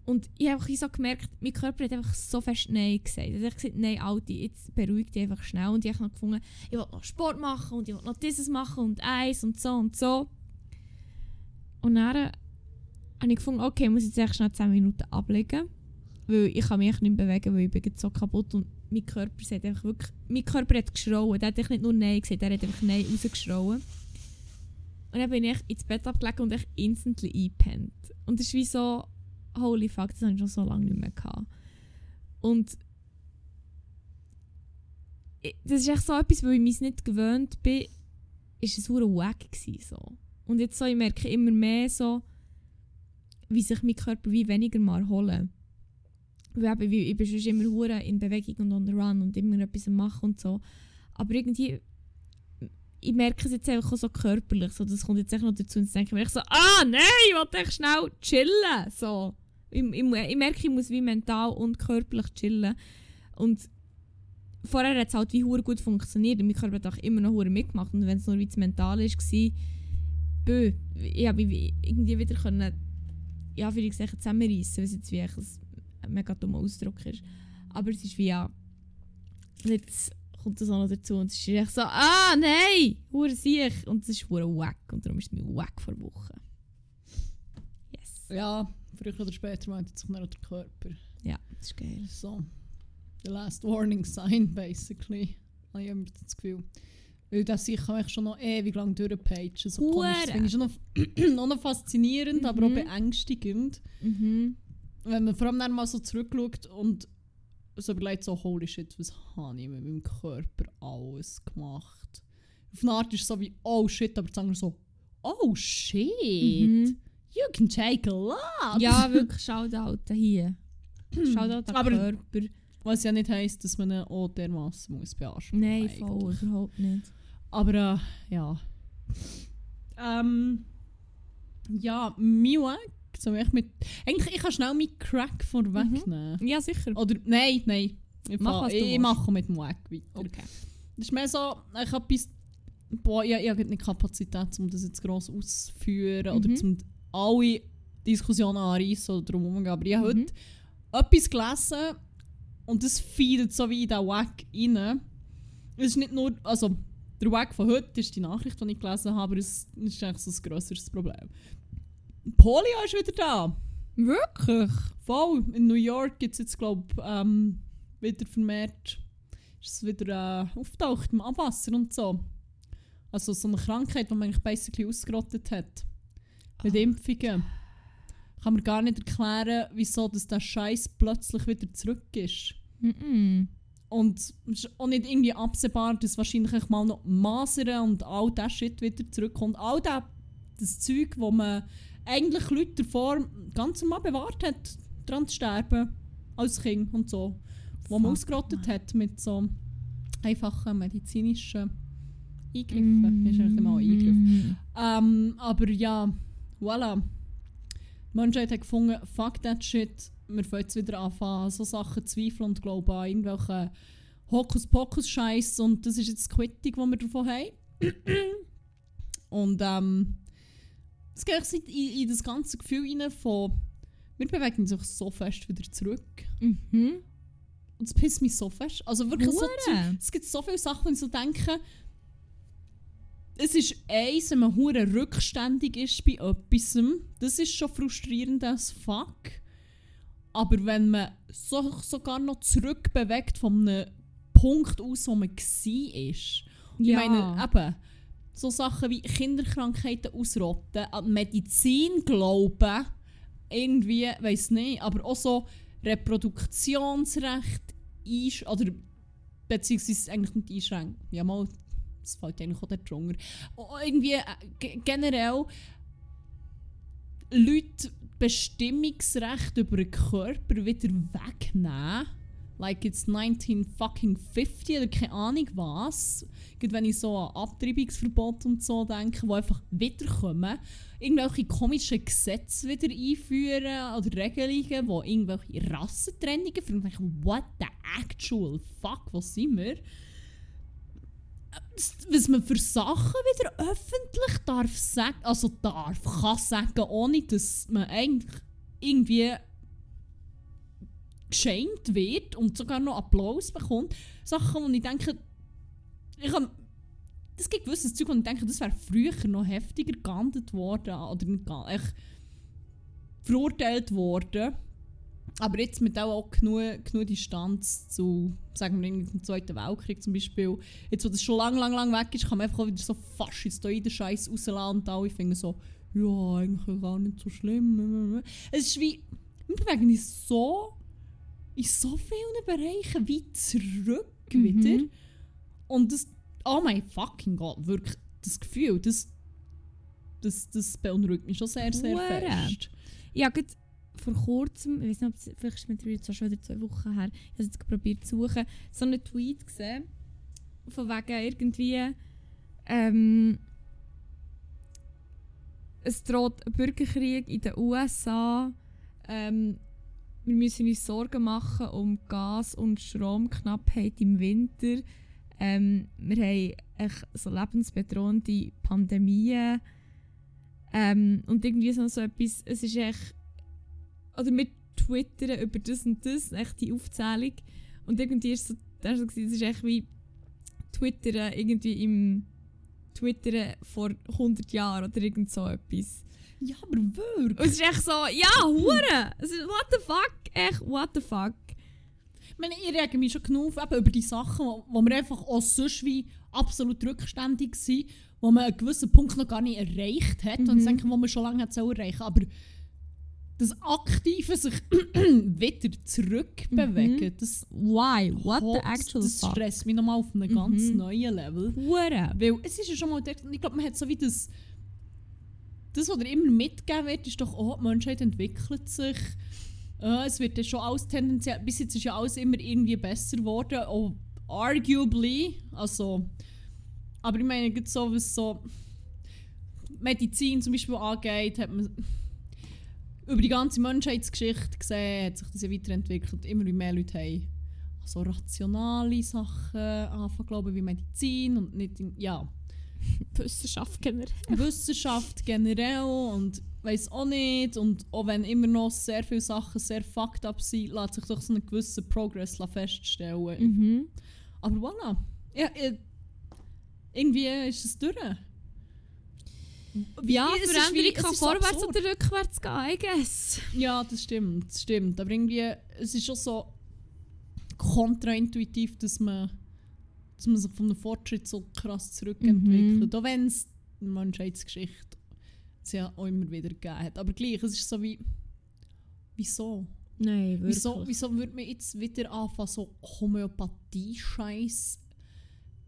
Und ich habe so gemerkt, mein Körper hat einfach so fest Nein gesagt. Er hat einfach gesagt, nein, Alti, jetzt beruhig dich einfach schnell. Und ich habe noch gefunden, ich will noch Sport machen und ich will noch dieses machen und eins und so und so. Und dann äh, habe ich gefunden, okay, ich muss jetzt echt schnell 10 Minuten ablegen. Weil ich kann mich nicht bewegen, weil ich bin so kaputt und mein Körper sagt einfach wirklich, mein Körper hat geschrauen. Der hat nicht nur Nein gesagt, der hat einfach Nein rausgeschrauen. Und dann bin ich ins Bett abgelegt und ich instantly eingepennt. Und das ist wie so, holy fuck, das habe ich schon so lange nicht mehr gehabt. Und das ist echt so etwas, weil ich mich nicht gewöhnt bin, ist es hure wack gewesen, so. Und jetzt so, ich merke immer mehr so, wie sich mein Körper wie weniger mal holen. Weil eben, ich bin sonst immer hure in Bewegung und on the run und immer etwas machen und so. Aber irgendwie, ich merke es jetzt einfach so körperlich, so, das kommt jetzt echt noch dazu und denke echt so, ah nein, ich will echt schnell chillen, so. Ich, ich, ich merke, ich muss wie mental und körperlich chillen. Und vorher hat es halt wie hure gut funktioniert und mein Körper hat auch immer noch hure mitgemacht. Und wenn es nur wie das Mental war, bö, ich habe wie irgendwie wieder können, ja, wie gesagt, zusammenreißen, was jetzt wie ein mega dummer Ausdruck ist. Aber es ist wie ja, jetzt kommt das auch noch dazu und es ist echt so, ah nein, hure sich und es ist hure wack und darum ist es mir wack vor Wochen. Yes. Ja, früher oder später meldet sich auch der Körper. Ja, das ist geil. So, the last warning sign, basically. Habe ich immer das Gefühl. Weil das ich kann schon noch ewig lang durchpagen. So komisch. Das finde ich schon noch, noch, noch faszinierend, aber auch Mhm. beängstigend. Mhm. Wenn man vor allem dann mal so zurückschaut und so überlegt, so, holy shit, was habe ich mit meinem Körper alles gemacht? Auf eine Art ist es so wie, oh shit, aber sagen so, oh shit, Mhm. you can take a lot. Ja, wirklich, Shoutout hier. Shoutout an Aber- Körper. Was ja nicht heisst, dass man ihn auch dermassen muss beanspruchen Nein, eigentlich. voll, überhaupt nicht. Aber äh, ja. Ähm, ja, mein Wack, so ich mit. Eigentlich, ich kann schnell meinen Crack vorwegnehmen. Ja, sicher. Oder nein, nein. Ich, Mach, fa- was du ich, ich mache mit dem Wack weiter. Okay. Das ist mehr so, ich habe bis. Boah, ich, ich habe nicht die Kapazität, um das jetzt gross auszuführen oder Mhm. zum alle Diskussionen anreißen oder drum herum. Aber ich habe Mhm. heute etwas gelesen und das feedet so wie in diesen Wack rein. Es ist nicht nur, also der Wack von heute ist die Nachricht, die ich gelesen habe, aber es ist eigentlich so ein grösseres Problem. Polio ist wieder da. Wirklich? Voll. In New York gibt es jetzt, glaube ich, ähm, wieder vermehrt, ist es wieder äh, auftaucht im Abwasser und so. Also so eine Krankheit, die man eigentlich basically ausgerottet hat. Mit Ah. Impfungen. Kann man gar nicht erklären, wieso dass der Scheiß plötzlich wieder zurück ist. Mhm. Und es ist auch nicht irgendwie absehbar, dass wahrscheinlich mal noch Masern und all das Shit wieder zurückkommt. All das, das Zeug, wo man eigentlich Leute davor ganz normal bewahrt hat, daran zu sterben. Als Kind und so. Wo man ausgerottet hat mit so einfachen medizinischen Eingriffen. Ist eigentlich immer ein Eingriff. Mhm. Ähm, aber ja, voilà. Die Menschheit hat gefunden, fuck that shit. Wir fangen jetzt wieder anfangen, so Sachen zweifeln und glauben an irgendwelche Hokuspokus-Scheiß. Und das ist jetzt die Quittung, die wir davon haben. und ähm, es geht eigentlich in, in das ganze Gefühl rein von, wir bewegen uns auch so fest wieder zurück. Mhm. Und es pisst mich so fest. Also wirklich so Hure. Es gibt so viele Sachen, wo ich so denke, es ist eins, wenn man hure rückständig ist bei etwas, das ist schon frustrierend als fuck. Aber wenn man so, sogar noch zurückbewegt von einem Punkt aus, wo man war, ist. Ja. Ich meine, eben, so Sachen wie Kinderkrankheiten ausrotten, an Medizin glauben, irgendwie, weiß nicht, aber auch so Reproduktionsrecht einsch oder beziehungsweise eigentlich nicht einschränken. Ja, mal, das fällt eigentlich auch dort drunter. Auch irgendwie äh, ge- generell Leute Bestimmungsrecht über den Körper wieder wegnehmen. Like it's 19 fucking 50 oder keine Ahnung was. Gerade wenn ich so an Abtreibungsverbot und so denke, die einfach wiederkommen. Irgendwelche komischen Gesetze wieder einführen oder Regelungen, wo irgendwelche Rassentrennungen für mich what the actual fuck, was sind wir? Was man für Sachen wieder öffentlich darf sagen, also darf, kann sagen, ohne dass man eigentlich irgendwie geschenkt wird und sogar noch Applaus bekommt. Sachen, wo ich denke, ich habe es gibt gewisses Zeug, wo ich denke, das wäre früher noch heftiger geahndet worden oder nicht echt verurteilt worden. Aber jetzt mit auch, auch genug, genug Distanz zu, sagen wir, dem Zweiten Weltkrieg zum Beispiel. Jetzt, wo das schon lang, lang, lang weg ist, kann man einfach auch wieder so faschistoiden Scheiß rauslassen und alle finden so, ja, eigentlich gar nicht so schlimm. Es ist wie, wir bewegen uns so in so vielen Bereichen wie zurück Mhm. wieder. Und das, oh mein fucking Gott, wirklich, das Gefühl, das, das, das beunruhigt mich schon sehr, sehr Hure. fest. Habe gerade vor kurzem, ich weiß nicht, ob ist es mittlerweile jetzt schon wieder zwei Wochen her, ich habe es jetzt probiert zu suchen, so einen Tweet gesehen, von wegen irgendwie, ähm, es droht ein Bürgerkrieg in den USA, ähm, wir müssen uns Sorgen machen um Gas- und Stromknappheit im Winter, ähm, wir haben so lebensbedrohende Pandemien, ähm, und irgendwie so, so etwas, es ist echt, oder wir twittern über das und das, echt die Aufzählung. Und irgendwie ist so, das so gewesen, es ist echt wie Twittern irgendwie im Twittern vor 100 Jahren oder irgend so etwas. Ja, aber wirklich. Und es ist echt so, ja, Hure! What the fuck? Echt, what the fuck? Ich meine, ich rege mich schon genug auf, eben über die Sachen, wo, wo wir einfach auch sonst wie absolut rückständig sind, wo man einen gewissen Punkt noch gar nicht erreicht hat und Mhm. denken, wo man schon lange hat erreichen Aber das aktive sich wieder zurückbewegen, das, Why? What the actual das stresst mich nochmal auf einem ganz Mhm. neuen Level. Hure! Weil es ist ja schon mal, ich glaube, man hat so wie das, das, was dir immer mitgegeben wird, ist doch, oh, die Menschheit entwickelt sich. Äh, es wird ja schon alles tendenziell, bis jetzt ist ja alles immer irgendwie besser geworden, auch arguably, also, aber ich meine, so, was so Medizin zum Beispiel angeht, hat man über die ganze Menschheitsgeschichte gesehen, hat sich das ja weiterentwickelt, immer mehr Leute haben so rationale Sachen anfangen glauben, wie Medizin und nicht, in, ja, Wissenschaft generell. Wissenschaft generell und weiß auch nicht und auch wenn immer noch sehr viele Sachen sehr fucked up sind, lässt sich doch so einen gewissen Progress feststellen. Mhm. Aber voilà. Ja, äh, irgendwie ist es durch. Ja, es ist Veränderung wie- es kann vorwärts oder rückwärts gehen, I guess. Ja, das stimmt, das stimmt. Aber irgendwie, es ist schon so kontraintuitiv, dass man, dass man sich von einem Fortschritt so krass zurückentwickelt. Auch wenn es in der Menschheitsgeschichte es ja auch immer wieder gegeben hat. Aber gleich, es ist so wie, wieso? Nein, wirklich. Wieso, wieso würde man jetzt wieder anfangen, so Homöopathie-Scheiß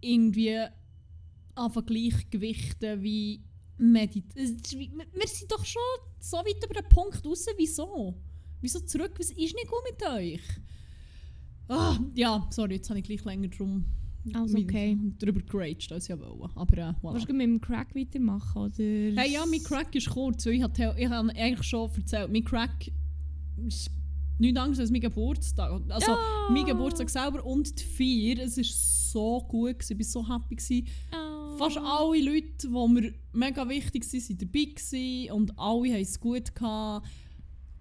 irgendwie anfangen gleichgewichten wie Meditation? Wir wir sind doch schon so weit über den Punkt raus. Wieso? Wieso zurück? Was ist nicht gut mit euch? Ah, ja, sorry, jetzt habe ich gleich länger drum Also okay. drüber geraged, als ich wollte. Aber äh, voilà. Willst du mit dem Crack weitermachen, oder? Hey, ja, mein Crack ist kurz. weil Ich habe ich hab eigentlich schon erzählt, mein Crack ist nichts anderes als mein Geburtstag. Also, Ja. mein Geburtstag selber und die Feier. Es war so gut, gewesen, ich war so happy. Gewesen. Oh. Fast alle Leute, die mir mega wichtig waren, waren dabei gewesen und alle hatten es gut. Gehabt.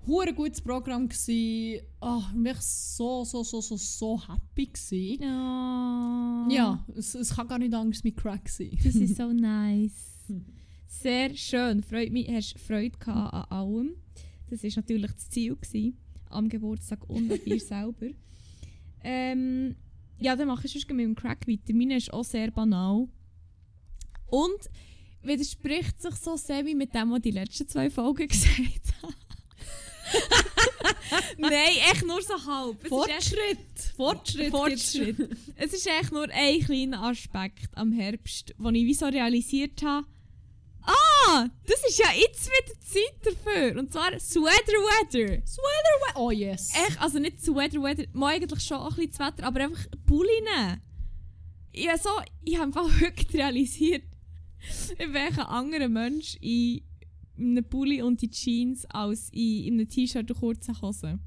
Hure gutes Programm gsi. Ich war so, so, so, so, so happy gsi. Ja. Ja, es, es kann gar nicht anders mit Crack sein. Das ist so nice. Sehr schön. Freut mich, hast Freude gehabt an allem. Das war natürlich das Ziel gewesen, am Geburtstag und an dir selber. Ähm, ja, dann mache ich mit dem Crack weiter. Meine ist auch sehr banal. Und widerspricht sich so sehr wie mit dem, was die letzten zwei Folgen gesagt haben. Nein, echt nur so halb. Es ist echt- Fortschritt! Fortschritt! Fortschritt. es ist echt nur ein kleiner Aspekt am Herbst, wo ich wie so realisiert habe, ah, das ist ja jetzt wieder Zeit dafür. Und zwar Sweater Weather. Sweater Oh yes! Echt, also nicht Sweater Weather, mal eigentlich schon auch ein bisschen das Wetter, aber einfach Pulli nehmen. Ich habe so, ich habe einfach wirklich realisiert, in welchen anderen Mensch in einem Pulli und in Jeans als in, in einem T-Shirt und kurzen Hosen.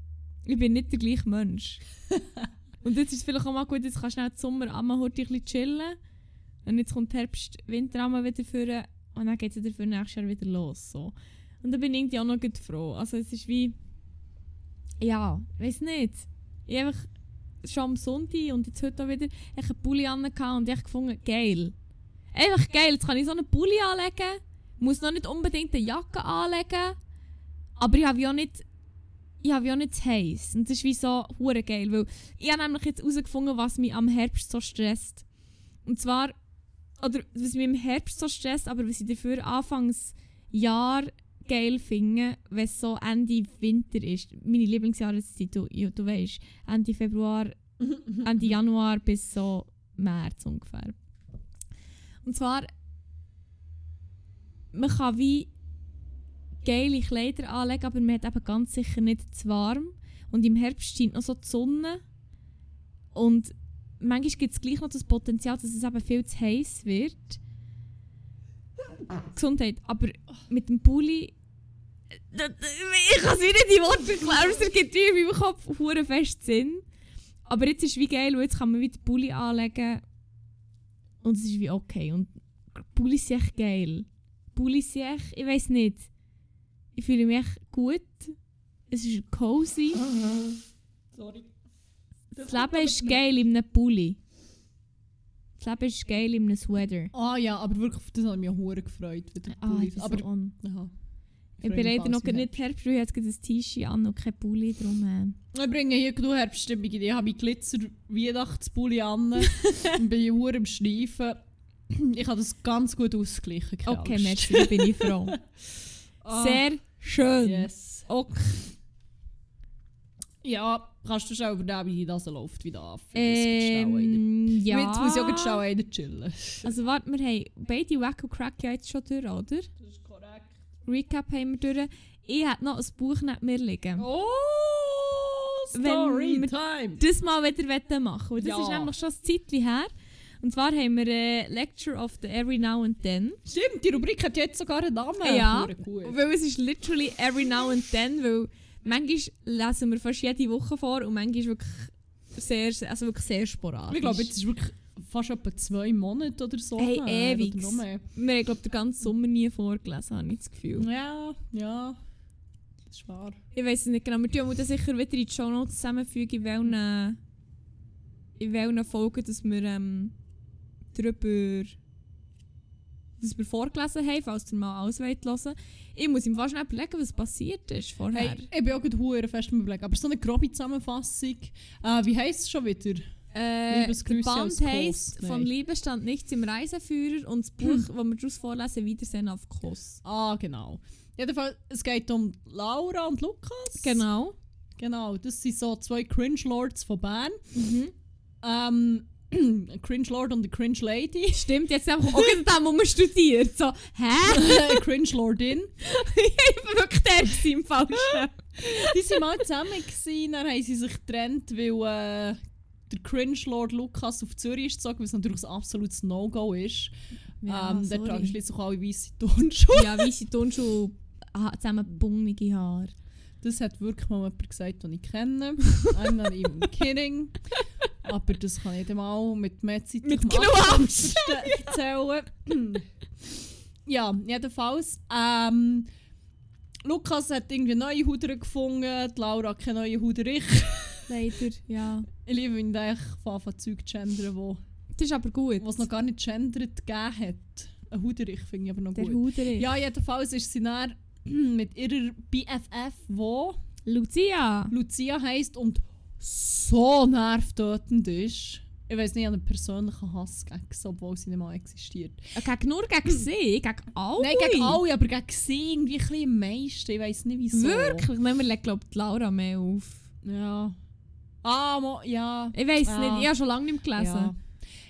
Ich bin nicht der gleiche Mensch. und jetzt ist es vielleicht auch mal gut, jetzt kannst du schnell den Sommer einmal heute ein bisschen chillen. Und jetzt kommt Herbst, Winter einmal wieder führen und dann geht es wieder für nächstes Jahr wieder los. So. Und da bin ich irgendwie auch noch gut froh. Also es ist wie... Ja, weiß nicht. Ich einfach schon am Sonntag und jetzt heute auch wieder echt einen Pulli an und ich gefunden, geil. Einfach geil, jetzt kann ich so einen Pulli anlegen, muss noch nicht unbedingt eine Jacke anlegen, aber ich habe ja nicht ich habe ja nicht zu heiß. Und das ist wie so hure geil, weil ich habe nämlich jetzt herausgefunden, was mich am Herbst so stresst. Und zwar, oder was mich im Herbst so stresst, aber was ich dafür Anfangs Jahr geil finde, wenn es so Ende Winter ist. Meine Lieblingsjahreszeit, du, ja, du weißt, Ende Februar, Ende Januar bis so März ungefähr. Und zwar, man kann wie geile Kleider anlegen, aber man hat eben ganz sicher nicht zu warm. Und im Herbst scheint noch so die Sonne. Und manchmal gibt es gleich noch das Potenzial, dass es eben viel zu heiß wird. Gesundheit. Aber mit dem Pulli. Ich kann es in die Worte erklären, es gibt in meinem Kopf fest Sinn. Aber jetzt ist es wie geil, jetzt kann man wieder Pulli anlegen. Und es ist wie okay. Und Pulli sind echt geil. Pulli sind echt, ich weiß nicht. Ich fühle mich echt gut. Es ist cozy. Sorry. Das Leben ist geil in einem Pulli. Das Leben ist geil in einem Sweater. Ah ja, aber wirklich, auf das ich mich auch gefreut. Ah, ich bin aber so on. Aha. Ich bin leider noch nicht Herbst, weil ich jetzt ein T-Shirt an und kein Pulli drum. Äh. Ich bringe hier genug Herbststimmung. Ich habe meinen Glitzer-Weihnachtspulli an und bin hure im Schleifen. Ich habe das ganz gut ausgeglichen. Okay, Angst. merci, da bin ich froh. Ah, Sehr schön. Yes. Okay. Ja, kannst du schon übernehmen, wie das läuft, wie da Ähm, ja. Jetzt muss ich auch schnell chillen. Also warte, wir haben beide Wack und Crack ja jetzt schon durch, oder? Das ist. Recap haben wir durch. Ich hätte noch ein Buch neben mir liegen. Oh, Wenn Story wir- Time. Das mal wieder wollen machen Das Ja. ist nämlich schon ein Zeitchen her. Und zwar haben wir äh, Lecture of the Every Now and Then. Stimmt, die Rubrik hat jetzt sogar einen Namen. Ja. Weil es ist literally every now and then, weil manchmal lesen wir fast jede Woche vor und manchmal ist wirklich sehr, also wirklich sehr sporadisch. Ich glaube, jetzt ist wirklich fast etwa zwei Monate oder so. Hey, ewig. Wir haben glaube den ganzen Sommer nie vorgelesen, habe ich das Gefühl. Ja, ja. Das ist wahr. Ich weiß es nicht genau. Wir tun das sicher wieder in die Show Notes zusammenfügen, in welchen, in welchen Folgen dass wir ähm, darüber dass wir vorgelesen haben, falls ihr mal alles wollt hören Ich muss ihm fast schnell überlegen, was passiert ist vorher. Hey, ich bin auch gerade fest am überlegen. Aber so eine grobe Zusammenfassung. Äh, wie heisst es schon wieder? Äh, der Band heisst Nein. «Von Liebe stand nichts im Reiseführer» und das Buch, das wir daraus vorlesen, «Wiedersehen auf Kos». Ah, genau. Jedenfalls, es geht um Laura und Lukas. Genau. Genau, das sind so zwei Cringe-Lords von Bern. Mhm. Ähm, ein Cringe-Lord und eine Cringe-Lady. Stimmt, jetzt einfach auch dem, wo man studiert. So, hä? eine Cringe-Lordin. ich war wirklich der gewesen im Falschen. Die waren mal zusammen, gewesen, dann haben sie sich getrennt, weil äh, der Cringe-Lord Lukas auf Zürich ist gezogen, was natürlich ein absolutes No-Go ist. Ja, ähm, der sorry. tragen schließlich alle weiße Turnschuhe. Ja, weisse Turnschuhe, ah, zusammen bummige Haare. Das hat wirklich mal jemand gesagt, den ich kenne. I'm not even kidding. Aber das kann ich dem auch mit mehr Zeit Mit genug erzählen. ja, jedenfalls. Ähm, Lukas hat irgendwie neue Huder gefunden, die Laura hat keine neue Huder. Ich, Leider, ja. Ich liebe, wenn ich von Zeug gendern, wo Das ist aber gut. was noch gar nicht gendert gegeben hat. Ein Huderich finde ich aber noch der gut. Huder ist. Ja, jedenfalls ist sie dann mit ihrer BFF, wo Lucia. Lucia heisst und so nervtötend ist. Ich weiß nicht, ich habe einen persönlichen Hass gegen sie, obwohl sie nicht mal existiert. Äh, Gegen nur gegen sie, gegen alle. Nein, gegen alle, aber gegen sie irgendwie ein bisschen am meisten. Ich weiß nicht wieso. Wirklich? Nein, wir glaube ich Laura mehr auf. Ja. Ah, mo, ja. Ich weiß Ja. nicht, ich habe schon lange nicht mehr ja. gelesen.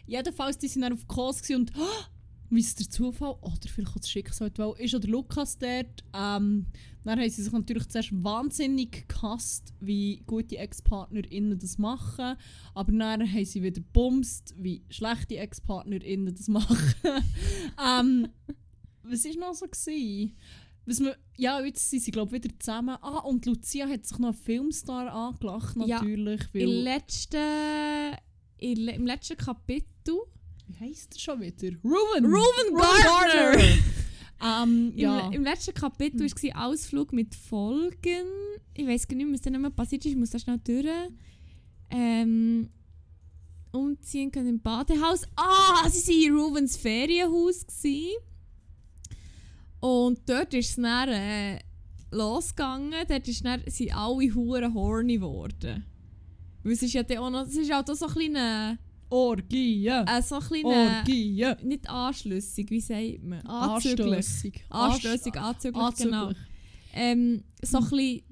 Jedenfalls, die sind dann auf Kurs und ah, wie es der Zufall oder vielleicht auch das Schicksal weil ist oder Lukas dort. Ähm, dann haben sie sich natürlich zuerst wahnsinnig gehasst, wie gute Ex-PartnerInnen das machen. Aber dann haben sie wieder bumst, wie schlechte Ex-PartnerInnen das machen. ähm, was war noch so? Gewesen? Was man, ja, jetzt sind sie glaube ich wieder zusammen. Ah, und Lucia hat sich noch einen Filmstar angelacht Ja, natürlich. Im weil, letzten, Im letzten Kapitel. wie heisst er schon wieder? Ruben! Ruben Gardner! Ähm, Im, ja. Im letzten Kapitel war es Ausflug mit Folgen. Ich weiß gar nicht, was dann nicht mehr passiert ist. Ich muss da schnell durch. Ähm, umziehen können im Badehaus. Ah, sie waren in Rubens Ferienhaus. Gewesen. Und dort ist es dann äh, losgegangen. Dort ist dann, sind alle Huren horny geworden. Weil es ist ja auch noch, es ist halt auch so ein kleiner Orgie. Äh, so ein kleiner, Orgie. nicht anschlüssig, wie sagt man? Anstössig. Anstössig, anzüglich, Anzüglich. genau. Ähm, so ein bisschen,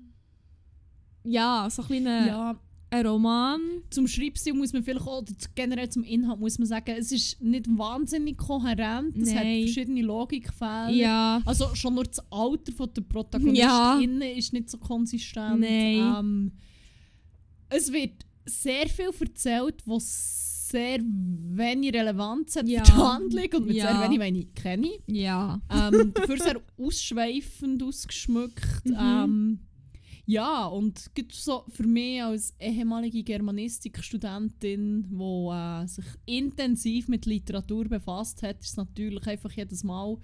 ja, so ein kleiner Ja, ein Roman. zum Schreibstil muss man vielleicht auch, oder generell zum Inhalt muss man sagen, es ist nicht wahnsinnig kohärent. Es hat verschiedene Logikfehler. Ja, Also schon nur das Alter von der Protagonistin ist nicht so konsistent. Nein. Ähm, es wird sehr viel erzählt, was sehr wenig Relevanz hat Ja. für die Handlung und mit Ja. sehr wenig, wenig kenne. ja. Ähm, dafür sehr ausschweifend ausgeschmückt. Mhm. Ähm, ja, und so für mich als ehemalige Germanistikstudentin, die äh, sich intensiv mit Literatur befasst hat, ist es natürlich einfach jedes Mal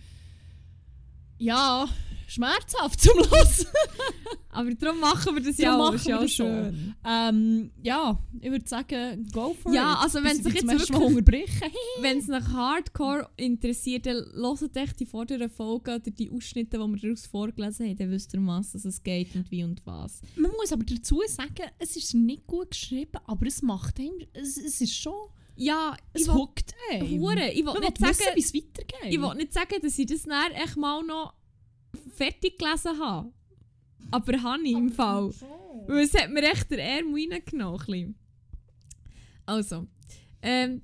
ja, schmerzhaft zum Los. Aber darum machen wir das ja auch. machen ja wir das schön. ähm, ja, ich würde sagen, go for Ja, it. also wenn es ich sich zum jetzt wirklich- unterbrechen. Wenn es nach Hardcore interessiert, dann hört euch die vorderen Folgen oder die Ausschnitte, die wir daraus vorgelesen haben, dann wisst ihr, was es geht und wie und was. Man muss aber dazu sagen, es ist nicht gut geschrieben, aber es macht einem, es, es ist schon, Ja, es ich hockt einem. Hure, ich will nicht sagen, wie es weitergeht. ich will nicht sagen, dass ich das dann echt mal noch fertig gelesen habe. Aber habe ich im Fall. Weil es hat mir echt der Arm reingenommen. Also, ähm,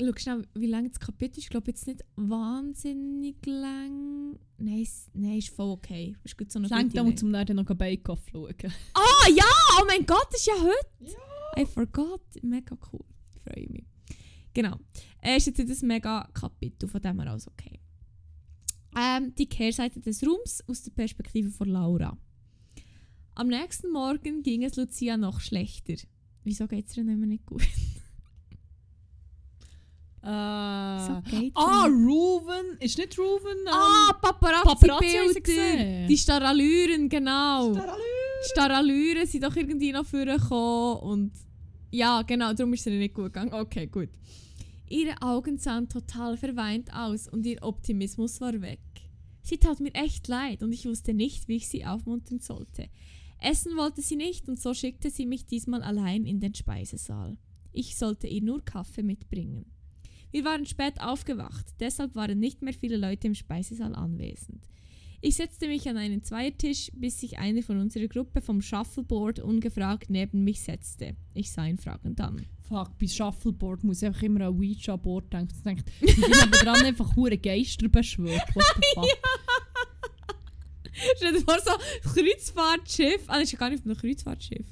schau schnell, wie lang das Kapitel ist. Ich glaube jetzt nicht wahnsinnig lang. Nein, es- nein ist voll okay. Ist gut so eine Ich denke, gute da muss Länge. zum noch Bake-Off schauen. Ah ja, oh mein Gott, das ist ja heute. I forgot. Mega cool. Freue mich. Genau. Er ist jetzt das mega Kapitel, von dem her alles okay. Ähm, die Kehrseite des Ruhms aus der Perspektive von Laura. Am nächsten Morgen ging es Lucia noch schlechter. Wieso geht es ihr nicht mehr nicht gut? Äh, Wieso geht's ah, nicht? Ruven. Ist nicht Ruven? Ähm, Ah, Paparazzi-Bilder. Die Starallüren, genau. Starallü. Starallüren sind doch irgendwie noch vorgekommen und ja, genau, darum ist es ihr nicht gut gegangen. Okay, gut. Ihre Augen sahen total verweint aus und ihr Optimismus war weg. Sie tat mir echt leid und ich wusste nicht, wie ich sie aufmuntern sollte. Essen wollte sie nicht und so schickte sie mich diesmal allein in den Speisesaal. Ich sollte ihr nur Kaffee mitbringen. Wir waren spät aufgewacht, deshalb waren nicht mehr viele Leute im Speisesaal anwesend. Ich setzte mich an einen Zweiertisch, bis sich einer von unserer Gruppe vom Shuffleboard ungefragt neben mich setzte. Ich sah ihn fragend an. Fuck, bei Shuffleboard muss ich einfach immer an Ouija-Board denken. Ich denke, ich dran einfach hure Geister beschwört. What the fuck? Stell dir vor, so ein Kreuzfahrtschiff. Ah, das ist ja gar nicht auf einem Kreuzfahrtschiff.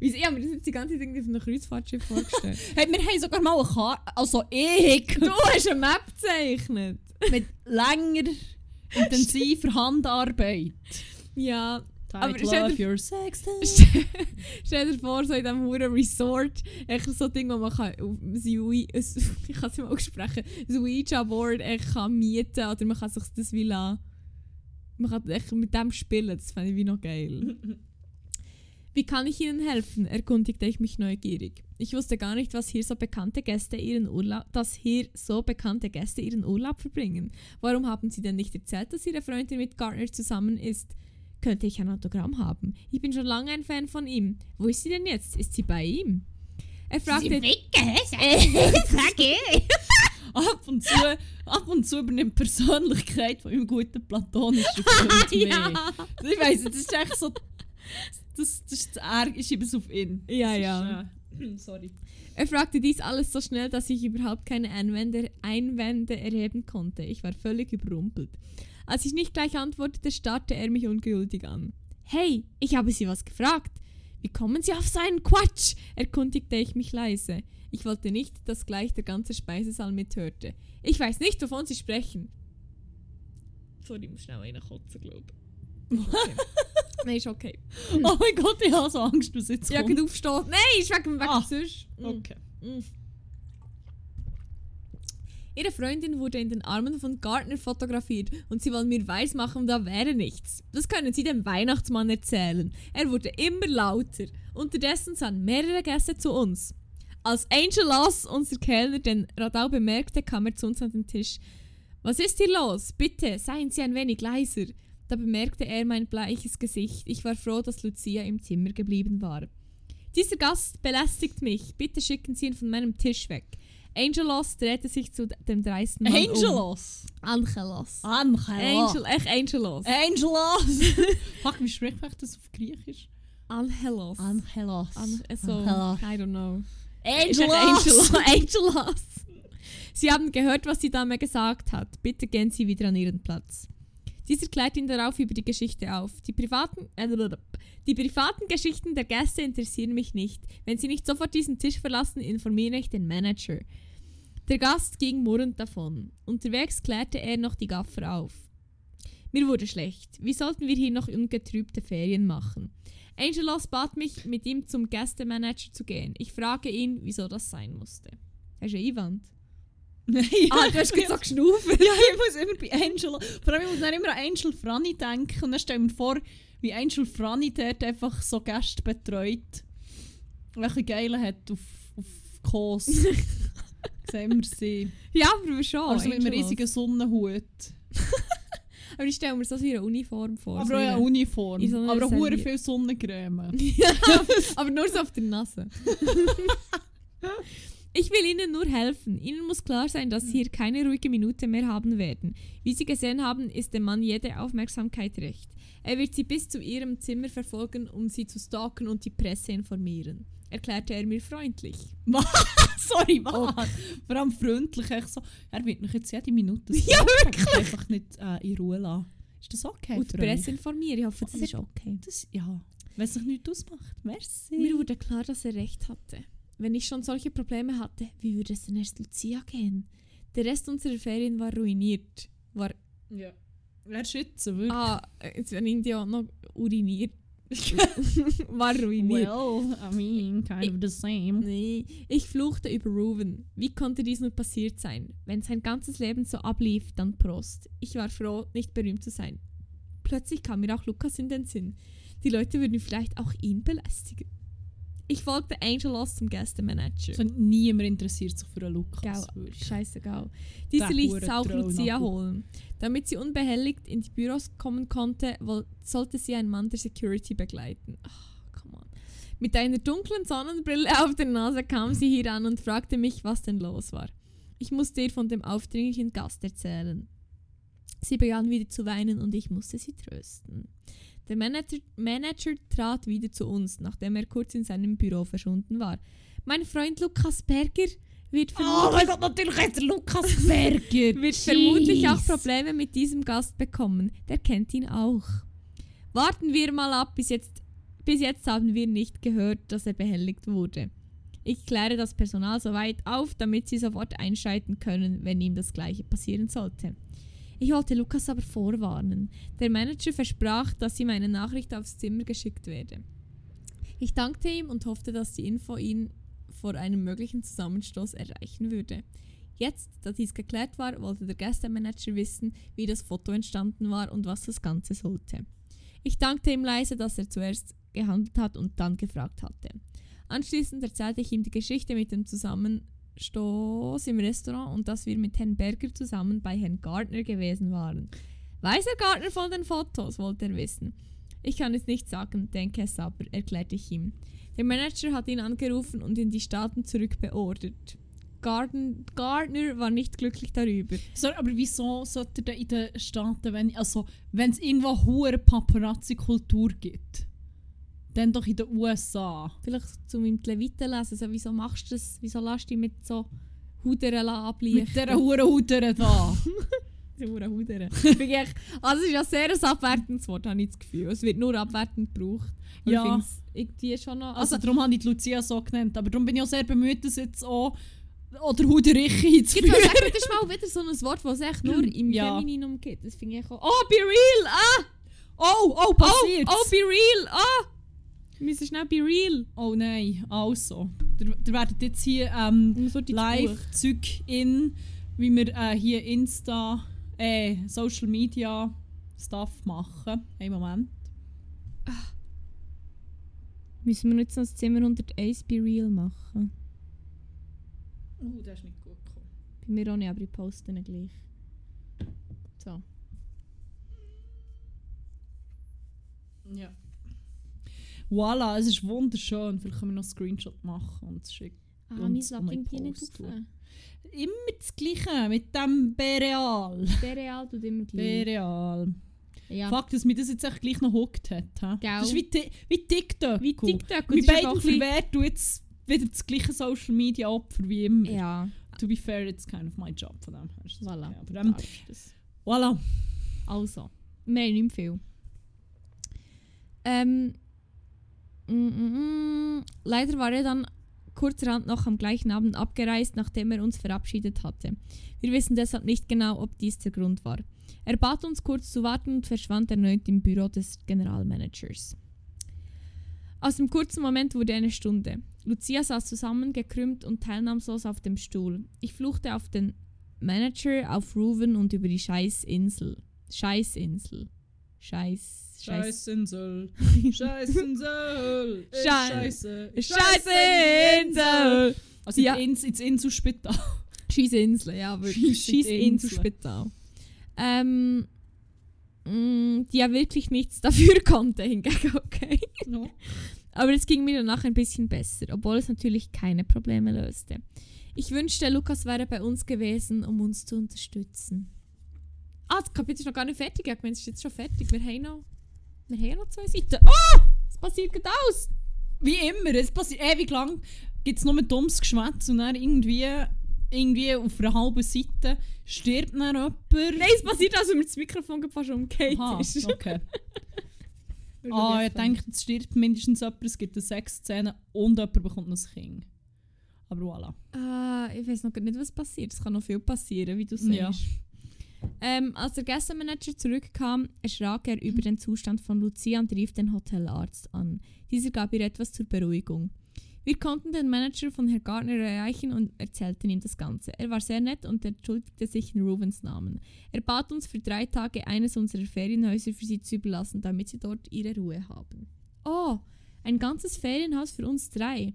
Wieso? Ich habe mir das jetzt die ganze Zeit irgendwie auf einem Kreuzfahrtschiff vorgestellt. Hey, wir haben sogar mal eine Karte, also ich, du hast eine Map gezeichnet. mit länger, intensiver Handarbeit. Ja. Of dir- your sex Stell dir vor, so in diesem huren Resort, echt so Ding, wo man kann, ich kann es mal aussprechen, ein Ouija-Board kann mieten oder man kann sich das wie lassen. Man kann echt mit dem spielen, das fände ich wie noch geil. Wie kann ich Ihnen helfen? erkundigte ich mich neugierig. Ich wusste gar nicht, was hier so bekannte Gäste ihren Urlaub, dass hier so bekannte Gäste ihren Urlaub verbringen. Warum haben Sie denn nicht erzählt, dass Ihre Freundin mit Gardner zusammen ist? Könnte ich ein Autogramm haben? Ich bin schon lange ein Fan von ihm. Wo ist sie denn jetzt? Ist sie bei ihm? Er fragte. ab, und zu, ab und zu übernimmt die Persönlichkeit von meinem guten platonischen Freund mehr. ja. Ich weiss, das ist echt so... Das, das ist Ärger, ich schiebe es auf ihn. Ja, Das ja. Ist, äh, sorry. Er fragte dies alles so schnell, dass ich überhaupt keine Einwände, Einwände erheben konnte. Ich war völlig überrumpelt. Als ich nicht gleich antwortete, starrte er mich ungeduldig an. Hey, ich habe Sie was gefragt. Wie kommen Sie auf so einen Quatsch? erkundigte ich mich leise. Ich wollte nicht, dass gleich der ganze Speisesaal mithörte. Ich weiß nicht, wovon Sie sprechen. Sorry, ich muss schnell einen kotzen, glaube ich. Okay. Nein, ist okay. Oh mein Gott, ich habe so Angst, was jetzt Ja, kommt. geht aufstehen. Nein, ist wegen, wegen Ah, sonst. Mm. Okay. Mm. Ihre Freundin wurde in den Armen von Gardner fotografiert und sie wollen mir weismachen, da wäre nichts. Das können Sie dem Weihnachtsmann erzählen. Er wurde immer lauter. Unterdessen sahen mehrere Gäste zu uns. Als Angel Loss, unser Kellner, den Radau bemerkte, kam er zu uns an den Tisch. Was ist hier los? Bitte, seien Sie ein wenig leiser. Da bemerkte er mein bleiches Gesicht. Ich war froh, dass Lucia im Zimmer geblieben war. Dieser Gast belästigt mich. Bitte schicken Sie ihn von meinem Tisch weg. Angelos drehte sich zu dem dreisten Mann um. Angelos. Angelos. Angelos. Angel, echt Angelos. Angelos. Fuck, wie spricht man das auf Griechisch? Angelos. Angelos. An so, Angelos. I don't know. Angelos. Angelo- Angelos. Sie haben gehört, was die Dame gesagt hat. Bitte gehen Sie wieder an Ihren Platz. Dieser klärt ihn darauf über die Geschichte auf. Die privaten, äh, die privaten Geschichten der Gäste interessieren mich nicht. Wenn sie nicht sofort diesen Tisch verlassen, informiere ich den Manager. Der Gast ging murrend davon. Unterwegs klärte er noch die Gaffer auf. Mir wurde schlecht. Wie sollten wir hier noch ungetrübte Ferien machen? Angelos bat mich, mit ihm zum Gästemanager zu gehen. Ich frage ihn, wieso das sein musste. Hast du eine Einwand? Nein, Ah, du hast so geschnaufen. Ja, ich muss immer bei Angel. Vor allem, ich muss dann immer an Angel Franny denken. Und dann stell mir vor, wie Angel Franny dort einfach so Gäste betreut. Welche Geile hat auf, auf Kos. Sehen wir sie. Ja, aber schon. Also mit einem riesigen Sonnenhut. Aber ich stelle mir so in einer Uniform vor. Aber so eine Uniform. so Aber auch hure Serviette. viel Sonnencreme. ja, aber nur so auf der Nase. Ich will Ihnen nur helfen. Ihnen muss klar sein, dass Sie hier keine ruhige Minute mehr haben werden. Wie Sie gesehen haben, ist dem Mann jede Aufmerksamkeit recht. Er wird Sie bis zu Ihrem Zimmer verfolgen, um Sie zu stalken und die Presse informieren. Erklärte er mir freundlich. Sorry, was? Oh. Vor allem freundlich. Echt so, er wird mich jetzt jede Minute Ja, wirklich. einfach nicht äh, in Ruhe lassen. Ist das okay und die? Presse informieren. Ich hoffe, das ist okay. Das, ja, wenn es sich nichts ausmacht. Merci. Mir wurde klar, dass er recht hatte. Wenn ich schon solche Probleme hatte, wie würde es denn erst Lucia gehen? Der Rest unserer Ferien war ruiniert. War, ja. Wer schützen, wirklich? ah, jetzt wenn India noch uriniert. war ruiniert. well, I mean, kind of the same. Nee, ich fluchte über Ruven. Wie konnte dies nur passiert sein? Wenn sein ganzes Leben so ablief, dann Prost. Ich war froh, nicht berühmt zu sein. Plötzlich kam mir auch Lukas in den Sinn. Die Leute würden vielleicht auch ihn belästigen. Ich folgte Angelos zum Gästemanager. So, niemand interessiert sich für einen Lukas. Gell, scheißegal. Diese ließ auch Lucia holen. Damit sie unbehelligt in die Büros kommen konnte, sollte sie einen Mann der Security begleiten. Ach, come on. Mit einer dunklen Sonnenbrille auf der Nase kam sie hier an und fragte mich, was denn los war. Ich musste ihr von dem aufdringlichen Gast erzählen. Sie begann wieder zu weinen und ich musste sie trösten. Der Manager, Manager trat wieder zu uns, nachdem er kurz in seinem Büro verschwunden war. Mein Freund Lukas Berger wird Oh mein Gott, natürlich der Lukas Berger. wird vermutlich auch. Probleme mit diesem Gast bekommen. Der kennt ihn auch. Warten wir mal ab, bis jetzt, bis jetzt haben wir nicht gehört, dass er behelligt wurde. Ich kläre das Personal soweit auf, damit sie sofort einschreiten können, wenn ihm das gleiche passieren sollte. Ich wollte Lukas aber vorwarnen. Der Manager versprach, dass ihm eine Nachricht aufs Zimmer geschickt werde. Ich dankte ihm und hoffte, dass die Info ihn vor einem möglichen Zusammenstoß erreichen würde. Jetzt, da dies geklärt war, wollte der Gästemanager wissen, wie das Foto entstanden war und was das Ganze sollte. Ich dankte ihm leise, dass er zuerst gehandelt hat und dann gefragt hatte. Anschließend erzählte ich ihm die Geschichte mit dem Zusammenstoß im Restaurant und dass wir mit Herrn Berger zusammen bei Herrn Gardner gewesen waren. Weiß Herr Gardner von den Fotos, wollte er wissen. Ich kann es nicht sagen, denke es aber, erklärte ich ihm. Der Manager hat ihn angerufen und in die Staaten zurückbeordert. Garden, Gardner war nicht glücklich darüber. Sorry, aber wieso sollte er in den Staaten, wenn also es irgendwo hohe Paparazzi-Kultur gibt, dann doch in den USA. Vielleicht zum ihm die Leviten lesen, so, wieso machst du das, wieso lässt du dich mit so Hudern ablichten? Mit dieser hohen Huder da. Dieser Hudern. Also es ist ja sehr ein abwertendes Wort, habe ich das Gefühl. Es wird nur abwertend gebraucht. Aber Ja. Ich es irgendwie schon noch... Also, Also, darum habe ich die Lucia so genannt. Aber darum bin ich auch sehr bemüht, das jetzt auch oder Huderichi es gibt auch, das ist mal wieder so ein Wort, das es echt nur im Ja. Femininum gibt. Das finde ich auch... Oh, be real! Ah! Oh, oh, Oh, passiert. oh, be real! Ah! Wir müssen schnell be real. Oh nein, also. Ihr, werdet jetzt hier ähm, Und so die live Zeug in, wie wir äh, hier Insta, äh, Social Media Stuff machen. Einen Moment. Müssen wir jetzt noch das Zimmer 101 be real machen? Oh, das ist nicht gut gekommen. Bei mir auch nicht, aber ich poste ihn gleich. So. Ja. Voilà, es ist wunderschön. Vielleicht können wir noch einen Screenshot machen und schicken. Ah, Und mein es Lack noch in irgendwie nicht auf. Immer das Gleiche mit dem Bereal. Bereal tut immer gleich. Bereal. Ja. Fakt, dass mich das jetzt echt gleich noch hookt hat. He? Gell? Das ist wie, wie TikTok. Wie TikTok. Wie bisschen- verwehrt du jetzt wieder das gleiche Social Media Opfer wie immer. Ja, To be fair, it's kind of my job von dem her. voilà. okay. Aber ähm, voilà. Also, wir haben nicht mehr viel. Ähm. Leider war er dann kurzerhand noch am gleichen Abend abgereist, nachdem er uns verabschiedet hatte. Wir wissen deshalb nicht genau, ob dies der Grund war. Er bat uns kurz zu warten und verschwand erneut im Büro des Generalmanagers. Aus dem kurzen Moment wurde eine Stunde. Lucia saß zusammengekrümmt und teilnahmslos auf dem Stuhl. Ich fluchte auf den Manager, auf Ruven und über die Scheißinsel. Scheißinsel. Scheiß. Scheiß. Scheißinsel. Scheißinsel. Scheiße. Scheißinsel! Also Ja. ins, ins Inselspital. Scheißinsel, ja, wirklich. Scheißinsel. Scheißinselspital. Ähm. mh, Die ja wirklich nichts dafür konnte, hingegen, okay. No. Aber es ging mir danach ein bisschen besser, obwohl es natürlich keine Probleme löste. Ich wünschte, Lukas wäre bei uns gewesen, um uns zu unterstützen. Ah, das Kapitel ist noch gar nicht fertig. Ich meine, es ist jetzt schon fertig. Wir haben noch, wir haben noch zwei Seiten. Ah! Es passiert gerade aus! Wie immer, es passiert ewig lang, gibt es nur dummes Geschwätz und dann irgendwie, irgendwie auf einer halben Seite stirbt dann jemand. Nein, es passiert, als wenn mir das Mikrofon fast umgekehrt Aha, ist. okay. Ah, ich denke, es stirbt mindestens jemand, es gibt eine Sexszene und jemand bekommt noch ein Kind. Aber voilà. Ah, ich weiß noch gar nicht, was passiert. Es kann noch viel passieren, wie du sagst. Ja. Ähm, als der Gästemanager zurückkam, erschrak er über den Zustand von Lucia und rief den Hotelarzt an. Dieser gab ihr etwas zur Beruhigung. Wir konnten den Manager von Herr Gardner erreichen und erzählten ihm das Ganze. Er war sehr nett und entschuldigte sich in Rubens Namen. Er bat uns für drei Tage eines unserer Ferienhäuser für sie zu überlassen, damit sie dort ihre Ruhe haben. Oh, ein ganzes Ferienhaus für uns drei.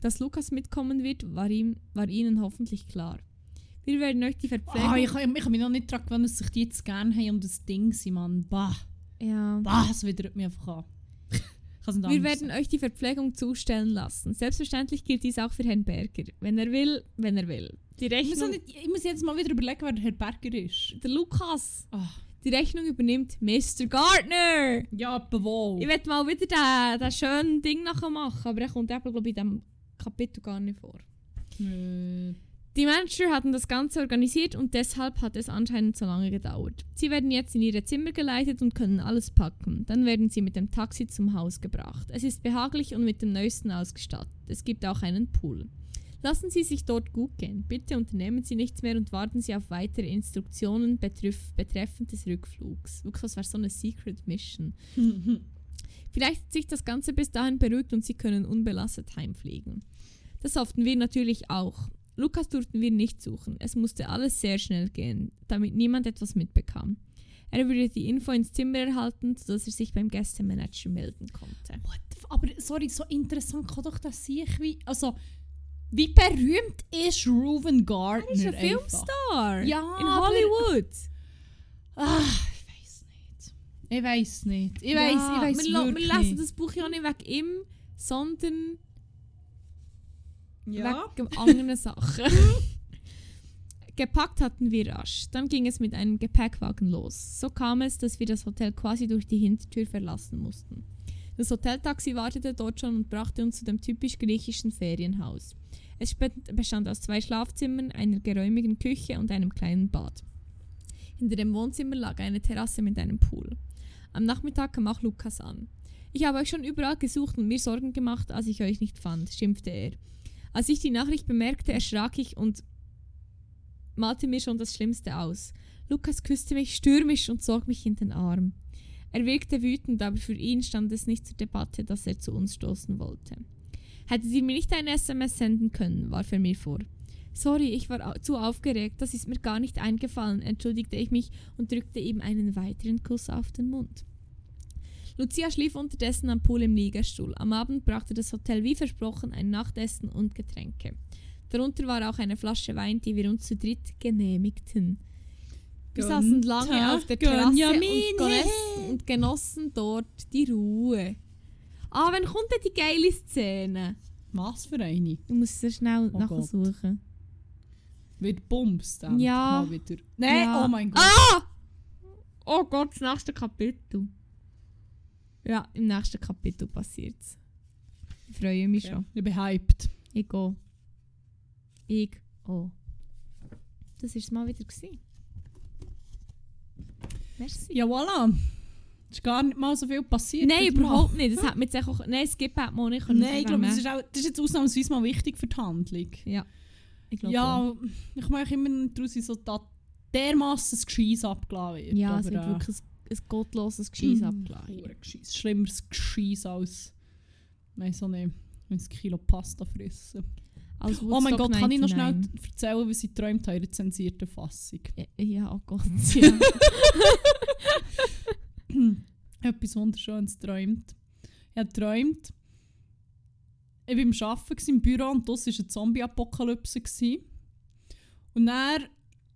Dass Lukas mitkommen wird, war, ihm, war ihnen hoffentlich klar. Wir werden euch die Verpflegung... Ah, ich, kann mich noch nicht daran gewöhnen, dass sich die jetzt gerne haben und das Ding sind, Mann. Bah, ja. bah, es widert mich einfach an. Wir werden euch die Verpflegung zustellen lassen. Selbstverständlich gilt dies auch für Herrn Berger. Wenn er will, wenn er will. Die Ich muss, Rechnung... nicht, ich muss jetzt mal wieder überlegen, wer der Herr Berger ist. Der Lukas. Ah. Die Rechnung übernimmt Mr. Gardner. Ja, wo? Ich werde mal wieder das den schönen Ding nachher machen, aber er kommt eben, glaube ich, in diesem Kapitel gar nicht vor. Äh, Die Manager hatten das Ganze organisiert und deshalb hat es anscheinend so lange gedauert. Sie werden jetzt in ihre Zimmer geleitet und können alles packen. Dann werden sie mit dem Taxi zum Haus gebracht. Es ist behaglich und mit dem Neuesten ausgestattet. Es gibt auch einen Pool. Lassen Sie sich dort gut gehen. Bitte unternehmen Sie nichts mehr und warten Sie auf weitere Instruktionen betreff betreffend des Rückflugs. Wirklich, das wäre so eine Secret Mission. Vielleicht hat sich das Ganze bis dahin beruhigt und Sie können unbelastet heimfliegen. Das hofften wir natürlich auch. Lukas durften wir nicht suchen. Es musste alles sehr schnell gehen, damit niemand etwas mitbekam. Er würde die Info ins Zimmer erhalten, sodass er sich beim Gästemanager melden konnte. Aber sorry, so interessant kann doch das sein, wie. Also, wie berühmt ist Reuven Gardner? Er ist ein einfach? Filmstar! Ja, In aber- Hollywood! Ah, ich weiß nicht. Ich weiß nicht. Ich weiß, Ja, ich weiß wir, wir lesen das Buch ja nicht wegen ihm, sondern Ja. wegen anderen Sachen. Gepackt hatten wir rasch. Dann ging es mit einem Gepäckwagen los. So kam es, dass wir das Hotel quasi durch die Hintertür verlassen mussten. Das Hoteltaxi wartete dort schon und brachte uns zu dem typisch griechischen Ferienhaus. Es bestand aus zwei Schlafzimmern, einer geräumigen Küche und einem kleinen Bad. Hinter dem Wohnzimmer lag eine Terrasse mit einem Pool. Am Nachmittag kam auch Lukas an. Ich habe euch schon überall gesucht und mir Sorgen gemacht, als ich euch nicht fand, schimpfte er. Als ich die Nachricht bemerkte, erschrak ich und malte mir schon das Schlimmste aus. Lukas küsste mich stürmisch und zog mich in den Arm. Er wirkte wütend, aber für ihn stand es nicht zur Debatte, dass er zu uns stoßen wollte. Hätte sie mir nicht ein SMS senden können, warf er mir vor. Sorry, ich war zu aufgeregt, das ist mir gar nicht eingefallen, entschuldigte ich mich und drückte ihm einen weiteren Kuss auf den Mund. Lucia schlief unterdessen am Pool im Liegestuhl. Am Abend brachte das Hotel wie versprochen ein Nachtessen und Getränke. Darunter war auch eine Flasche Wein, die wir uns zu dritt genehmigten. Wir saßen lange auf der Terrasse und genossen, hey. und genossen dort die Ruhe. Ah, wann kommt denn die geile Szene? Was für eine? Ich muss sehr schnell Oh nachsuchen. Wird bumst dann. Ja. Mal wieder. Nein, Ja. oh mein Gott. Ah! Oh Gott, das nächste Kapitel. Ja, im nächsten Kapitel passiert's. Ich freue mich Ja. schon. Ich bin hyped. Ich gehe. Ich oh. Das war es mal wieder. Gewesen. Merci. Ja, voilà. Es ist gar nicht mal so viel passiert. Nein, wieder mal. überhaupt nicht. Das hat mir jetzt auch... Nein, hat man auch nicht Nein, ich glaube, das, ist auch- das ist jetzt ausnahmsweise mal wichtig für die Handlung. Ja. Ich glaube auch. Ja, ich mache immer daraus, so da dermassen das Gescheiss abgeladen wird. Ja, es wird äh, wirklich ein, ein gottloses Gescheiss mm, abgeladen. Gescheiss. Schlimmeres Gescheiss als nein, so eine, ein Kilo Pasta fressen. Als oh mein Gott, kann ich noch schnell 99. erzählen, was ich geträumt habe in der zensierten Fassung? Ja, Ja, oh Gott. Ja. Etwas Wunderschönes geträumt. Ich habe geträumt, ich war am Arbeiten im Büro und das war eine Zombie-Apokalypse. Und dann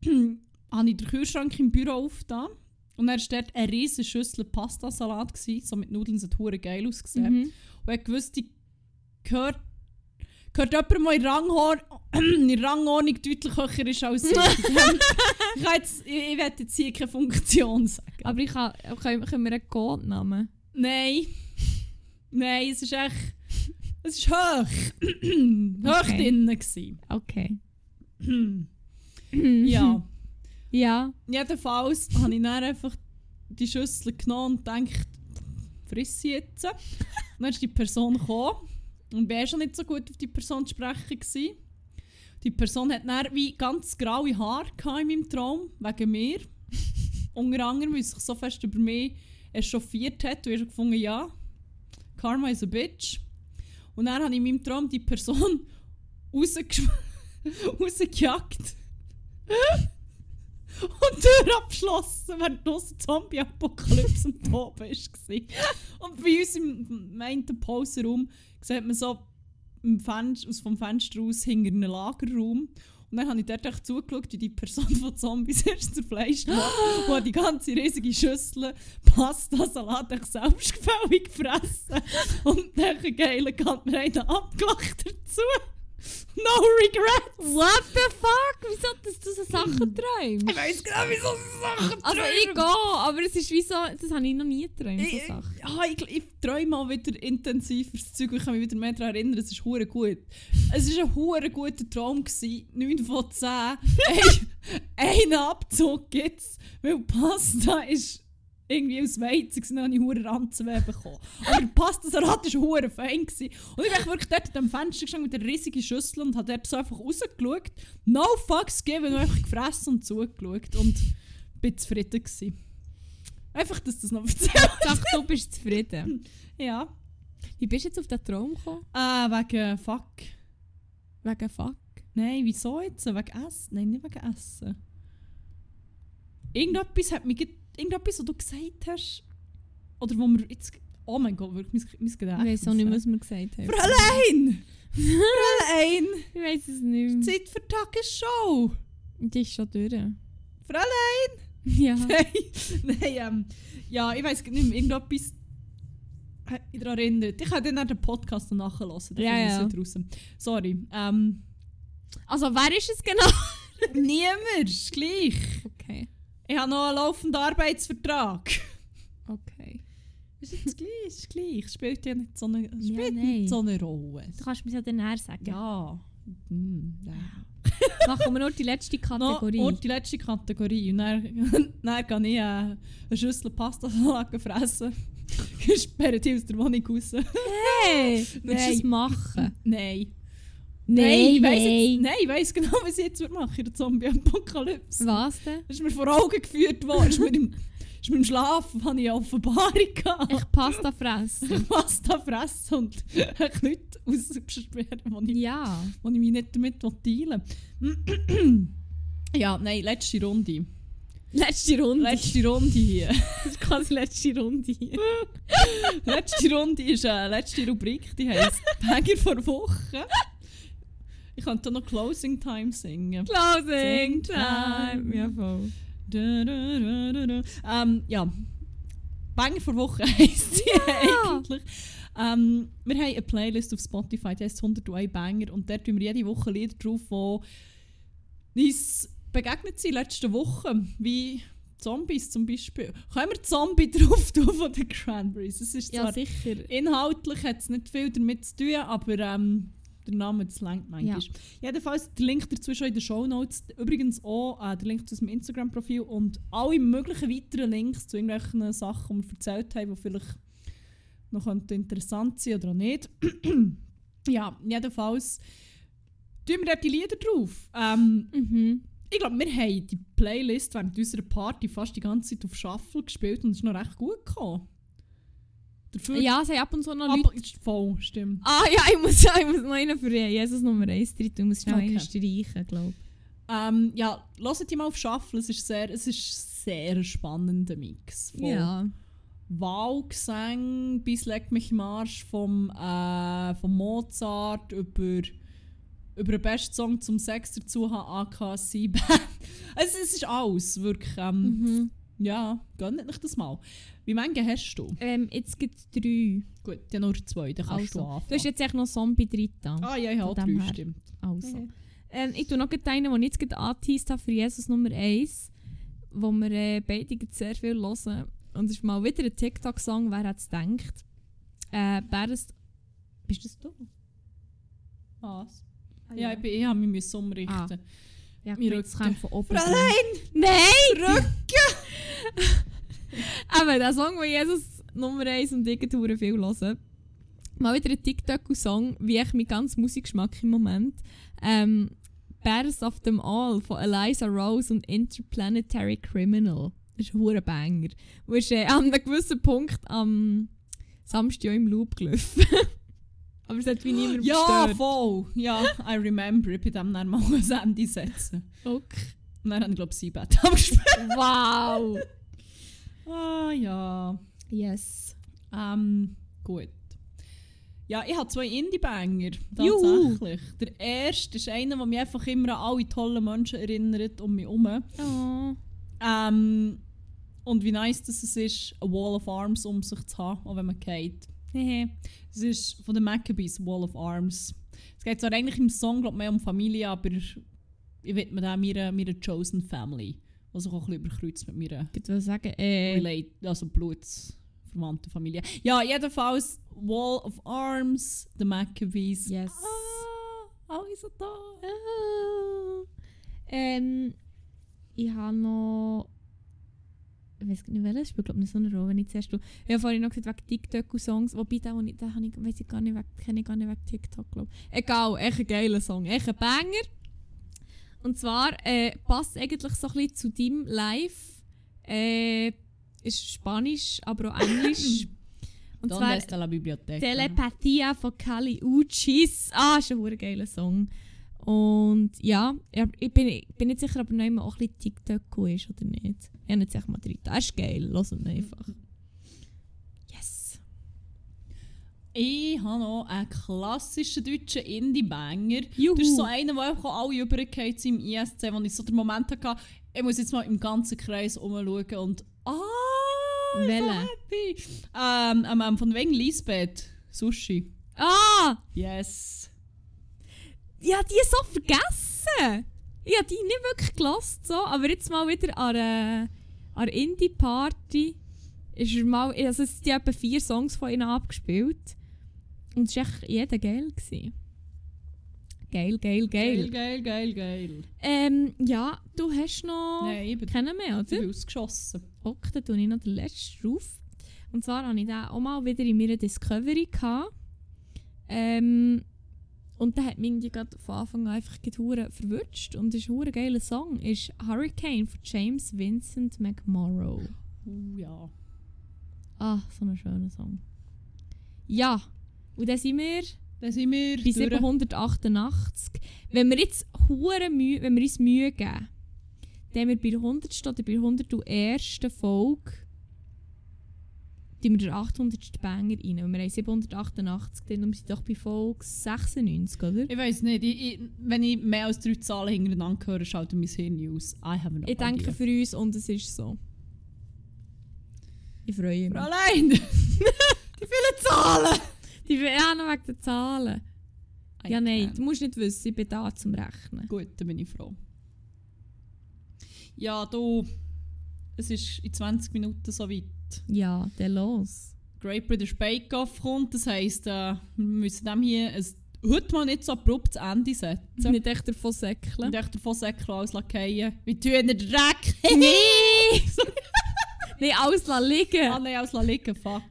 habe ich den Kühlschrank im Büro aufgetan. Und dann war dort eine riesige Schüssel Pastasalat, gewesen, so mit Nudeln, so hure geil ausgesehen. mhm. Und ich wusste, gehört, gehört jemand, der in Ranghor in Rangordnung deutlich höher ist als ich. ich, jetzt, ich, ich werde jetzt hier keine Funktion sagen. Aber ich kann, können, können wir einen Codenamen? Nein. Nein, es ist echt. Es ist hoch. hoch Okay. drinnen. gewesen. Okay. ja. Ja. Jedenfalls habe ich dann einfach die Schüssel genommen und gedacht, friss sie jetzt. Dann ist die Person gekommen. Und war schon nicht so gut auf die Person zu sprechen. Gewesen. Die Person hat dann wie ganz graue Haare in meinem Traum, wegen mir. Unter anderem, weil sie sich so fest über mich echauffiert hat. Und ich gefunden, ja, Karma is a bitch. Und dann habe ich in meinem Traum die Person rausgejagt. Und die Tür abgeschlossen, während draussen Zombie-Apokalypse am Toben war. Und bei uns im meinten Pausenraum sieht man so im Fenster, aus vom Fenster aus hinter einem Lagerraum. Und dann habe ich dort zugeschaut, wie die Person von Zombies erst zur Fleisch war und hat die ganze riesige Schüssel Pasta, Salat echt selbstgefällig gefressen. Und dann Kant mir einen abgelacht dazu. No regrets! What the fuck? Wieso dass du so Sachen träumst? Ich weiss genau, wieso so Sachen Also ich gehe, aber es ist wie so, das habe ich noch nie geträumt, so Ich, Sachen. ja, ich, ich träume mal wieder intensiv das Zeug ich kann mich wieder mehr daran erinnern, es ist hure gut. Es war ein hure guter Traum, gewesen, 9 von 10. Ein- Einen Abzug gibt es, weil Pasta ist irgendwie aus Weizen dann habe ich hure Ranzenweh bekommen. Aber der Pastasalat war hure fein. Gewesen. Und ich bin wirklich dort am Fenster gestanden mit einer riesigen Schüssel und habe dort so einfach rausgeschaut. No fucks gegeben, nur einfach gefressen und zugeschaut und bin zufrieden gewesen. Einfach, dass das noch erzählt. Sag, du bist zufrieden. Ja. Wie bist du jetzt auf den Traum gekommen? Äh, wegen Fuck. Wegen Fuck? Nein, wieso jetzt? Wegen Essen? Nein, nicht wegen Essen. Irgendetwas hat mich... ge- Irgendetwas, was du gesagt hast... Oder wo wir jetzt... Oh mein Gott, wirklich, mein, mein Ich Gedächtnis. weiß auch nicht, was wir gesagt haben. Fräulein! Fräulein! Ich weiß es nicht mehr. Zeit für Tagesshow! Die ist schon durch. Fräulein! Ja. Nein, nein, ähm... Ja, ich weiß nicht mehr. Irgendetwas... mich daran erinnert. Ich kann dann den Podcast noch nachhören. Ja, ich ja. raus. Sorry. Ähm... Also wer ist es genau? Niemand, ist gleich. Okay. Ich habe noch einen laufenden Arbeitsvertrag. Okay. Ist jetzt gleich, ist gleich. Spielt ja nicht so eine, Ja, spielt nein. nicht so eine Rolle. Du kannst mir ja dann näher sagen. Ja. Hm, ja. Machen wir nur die letzte Kategorie. No, und die letzte Kategorie. Und dann, dann kann ich äh, eine Schüssel Pasta fressen. Sperren die aus der Wohnung raus. hey! Willst du das machen? Nein. Nein, ich weiss nein. Jetzt, nein, ich weiss genau, was ich jetzt machen in der Zombie-Apokalypse. Was denn? Das ist mir vor Augen geführt worden. ist mir im, ist mir im Schlaf habe ich eine Offenbarung gehabt. Ich Pasta fressen. Pasta fressen und Leute aussperren, wo ich, ja. wo ich mich nicht damit teilen ja, nein, letzte Runde. Letzte Runde. Letzte Runde hier. Das ist quasi letzte Runde. letzte Runde ist eine letzte Rubrik, die heisst Bagger vor Woche. Ich könnte noch Closing Time singen. Closing time. Ja, voll. Da, da, da, da, da. Ähm, ja. Banger vor Woche heisst sie Ja. eigentlich. Ähm, wir haben eine Playlist auf Spotify, die heißt 101 Banger und dort tun wir jede Woche Lieder drauf, die uns begegnet sind letzte Woche, wie Zombies zum Beispiel. Können wir Zombie drauf tun von den Cranberries? Es ist Ja, sicher. inhaltlich hat es nicht viel damit zu tun, aber ähm, der Name das längt manchmal. Ja. Jedenfalls der Link dazu schon in den Show Notes. Übrigens auch äh, der Link zu unserem Instagram-Profil und alle möglichen weiteren Links zu irgendwelchen Sachen, die wir erzählt haben, die vielleicht noch interessant sein oder auch nicht. ja, jedenfalls tun wir dort die Lieder drauf. Ähm, Mhm. ich glaube, wir haben die Playlist während unserer Party fast die ganze Zeit auf Shuffle gespielt und es ist noch recht gut gekommen. Dafür Ja, es haben ab und zu noch Leute. voll, stimmt. Ah ja, ich muss, ich muss noch einen für Jesus Nummer 1 drin tun. Ich muss schnell Okay. einen streichen, glaube ich. Ähm, ja, hört die mal auf Shuffle. Es ist sehr, es ist sehr spannender Mix. Von Ja. Wahlgesang bis Leck mich im Arsch vom, äh, vom Mozart über, über den besten Song zum Sex dazu haben, AK Sieben. also, es ist alles, wirklich. Ähm, Mhm. Ja, gönnt euch das mal. Wie viele hast du? Ähm, jetzt gibt es drei. Gut, ja nur zwei, dann kannst du Also, anfangen. du hast jetzt echt noch Zombie drin. ah ja, ich habe drei, her. stimmt. Also. Mhm. Ähm, ich tue noch einen, den ich jetzt gerade angeteased habe für Jesus Nummer 1, wo wir äh, beide sehr viel hören. Und es ist mal wieder ein TikTok-Song, wer hat es gedacht. Äh, Bärst... Bist das du? Was? Ja, ich, bin, ich habe mich umrichten. Ah. Ja, Rücken. kommt von oben. Fräulein! Nein! Rücken! Aber der Song, den Jesus Nummer 1 und ich gerade viel hören. Mal wieder ein TikTok-Song, wie ich mein ganz Musikgeschmack im Moment. Ähm, Bears of them All von Eliza Rose und Interplanetary Criminal. Das ist ein Banger. Du ist äh, an einem gewissen Punkt am Samstag im Loop gelaufen. Aber es hat wie niemand Ja, gestört. voll! Ja, I remember. Ich bin dem dann mal ein Ende setzen. Okay. Und dann habe ich, glaube ich, sieben Bett gespielt. Wow! Ah, ja. Yes. Ähm, gut. Ja, ich habe zwei Indie-Banger. Juhu. Tatsächlich. Der erste ist einer, der mich einfach immer an alle tollen Menschen erinnert um mich herum. Oh. Ähm, und wie nice das es ist, eine Wall of Arms um sich zu haben, auch wenn man geht. Es ist von den Maccabees, Wall of Arms. Es geht zwar eigentlich im Song glaub, mehr um Familie, aber ich widme meiner, meiner Chosen Family. Was ich auch ein bisschen überkreuzt mit meiner Ich würde sagen, äh, relate, also blutsverwandte Familie. Ja, jedenfalls Wall of Arms, The Maccabees. yes. Ah, alle so da. Ah. Ähm, ich habe noch. Ich weiß nicht, welches spielt, glaube ich, nicht so eine Rolle, wenn ich zuerst. du- Ich habe vorhin noch gesagt, wegen TikTok und Songs. Wobei, den, den ich, den habe ich, weiss ich gar nicht, kenne ich gar nicht wegen TikTok, glaube ich. Egal, echt ein geiler Song. Echt ein Banger. Und zwar äh, passt eigentlich so ein bisschen zu deinem Live. Äh, ist Spanisch, aber auch Englisch. Und Donde zwar? Telepathia von Kali Uchis. Ah, ist ein geiler Song. Und ja, ich bin, ich bin nicht sicher, ob er noch immer auch ein bisschen TikTok ist oder nicht. Ich habe nicht sicher mal drin. Das ist geil, lass ihn einfach. Yes. Ich habe noch einen klassischen deutschen Indie-Banger. Das ist so einer, der einfach alle übergeht im ISC, wo ich so den Moment hatte, ich muss jetzt mal im ganzen Kreis umschauen und ah, happy. Ähm, ähm, ähm, von wegen Lisbeth. Sushi. Ah! Yes. Ja, die so vergessen. Ich habe die nicht wirklich gelost, so, aber jetzt mal wieder an einer, an einer Indie-Party ist mal, also es sind etwa vier Songs von ihnen abgespielt. Und es war echt jeder geil. Gewesen. Geil, geil, geil. Geil, geil, geil, geil. Ähm, ja, du hast noch Nein, ich bin, keinen mehr, ich bin oder? ausgeschossen. Okay, dann tue ich noch den letzten drauf. Und zwar hatte ich den auch mal wieder in meiner Discovery. Gehabt. Ähm, und der hat mich irgendwie gerade von Anfang an einfach hure verwünscht. Und ist ein geiler Song. Ist Hurricane von James Vincent McMorrow. Uh, ja. Ah, so ein schöner Song. Ja, und dann sind wir Dann sind wir bei durch. 788. Wenn wir jetzt hure Mühe, wenn wir uns Mühe geben, dann haben wir bei der 100. oder bei der 101. Folge tun wir den 800. Banger rein. Und wir haben 788, dann sind wir doch bei Folge 96, oder? Ich weiß nicht, ich, ich, wenn ich mehr als drei Zahlen hintereinander höre, schaut mein Hirn aus. I have no Ich denke idea. für uns und es ist so. Ich freue mich. Fräulein! Die vielen Zahlen! Die ja, noch wegen den Zahlen. I Ja, nein, can. du musst nicht wissen, ich bin da zum Rechnen. Gut, dann bin ich froh. Ja, du. Es ist in 20 Minuten soweit. Ja, dann los. Great British Bake Off kommt. Das heisst, äh, wir müssen dem hier ein, heute mal nicht so abrupt Ende setzen. Nicht echt davon säckeln. Und echt davon säckeln, alles lackieren. Wie tun den Dreck? Nee! Nein, alles liegen. ah nein, alles liegen, fuck.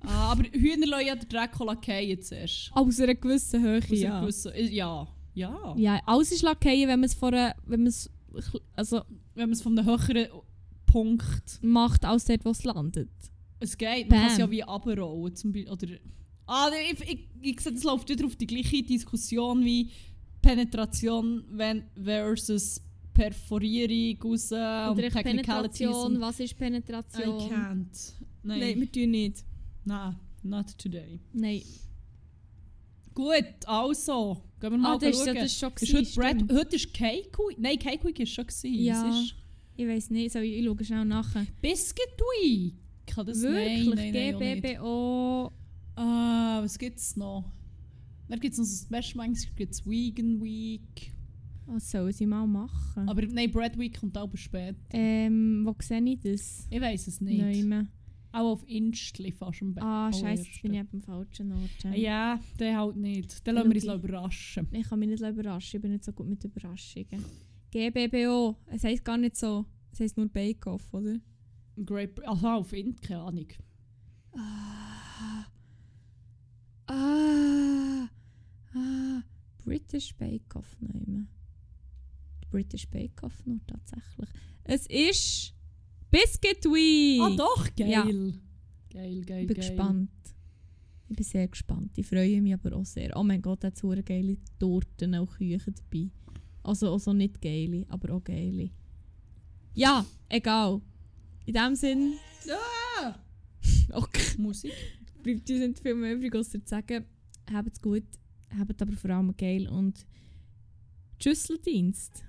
Ah, aber Hühner lassen ja den Dreck lackieren zuerst. Aus einer gewissen Höhe, Aus ja. gewissen- äh, ja. Ja. Ja, alles ist lackieren, wenn man es vor einer, wenn man es also Wenn man es von einem höheren Punkt... macht, als dort, wo es landet. Es geht, man kann es ja wie runterrollen. Zum Beispiel, oder... Ah, ich, ich, ich sehe, das läuft wieder auf die gleiche Diskussion wie Penetration versus Perforierung aus Oder und Penetration, und- was ist I Penetration? can't. Nein, Nein, wir tun nicht. Nein, not today. Nein. Gut, also, gehen wir mal Ah, das ist, ja- schauen. das schon Ist heute, stimmt. heute ist Cake Week. Nein, Cake Week ist schon gewesen. Ja. Es ist Ich weiß nicht, so, ich schaue schnell nachher. Biscuit Week. Kann das Wirklich? Nein, nein, nein. GBBO. Ah, was gibt's noch? Dann gibt es noch das Best gibt es Vegan Week. Was sollen sie mal machen? Aber nein, Bread Week kommt auch spät. Ähm, wo sehe ich das? Ich weiß es nicht. Neume. Auch auf Instli fast am besten. Ah, scheiße, jetzt bin ich am falschen Ort. Ja, der halt nicht. Dann lassen wir uns überraschen. Ich kann mich nicht überraschen, ich bin nicht so gut mit Überraschungen. GBBO, es heisst gar nicht so. Es heisst nur Bake Off, oder? Great, also auf Int, keine Ahnung. Ah. Ah. Ah. British Bake Off nehmen. British Bake Off nur tatsächlich. Es ist Biscuit Week. Ah doch, geil. Ja. Geil, geil, Ich bin geil. gespannt. Ich bin sehr gespannt. Ich freue mich aber auch sehr. Oh mein Gott, hat es geile Torten und Küchen dabei. Also, also nicht geile, aber auch geile. Ja, egal. In dem Sinn. Ah! Okay. Musik. Bleibt uns nicht viel mehr übrig, außer zu sagen, habt's gut, habt aber vor allem geil und Tschüsseldienst.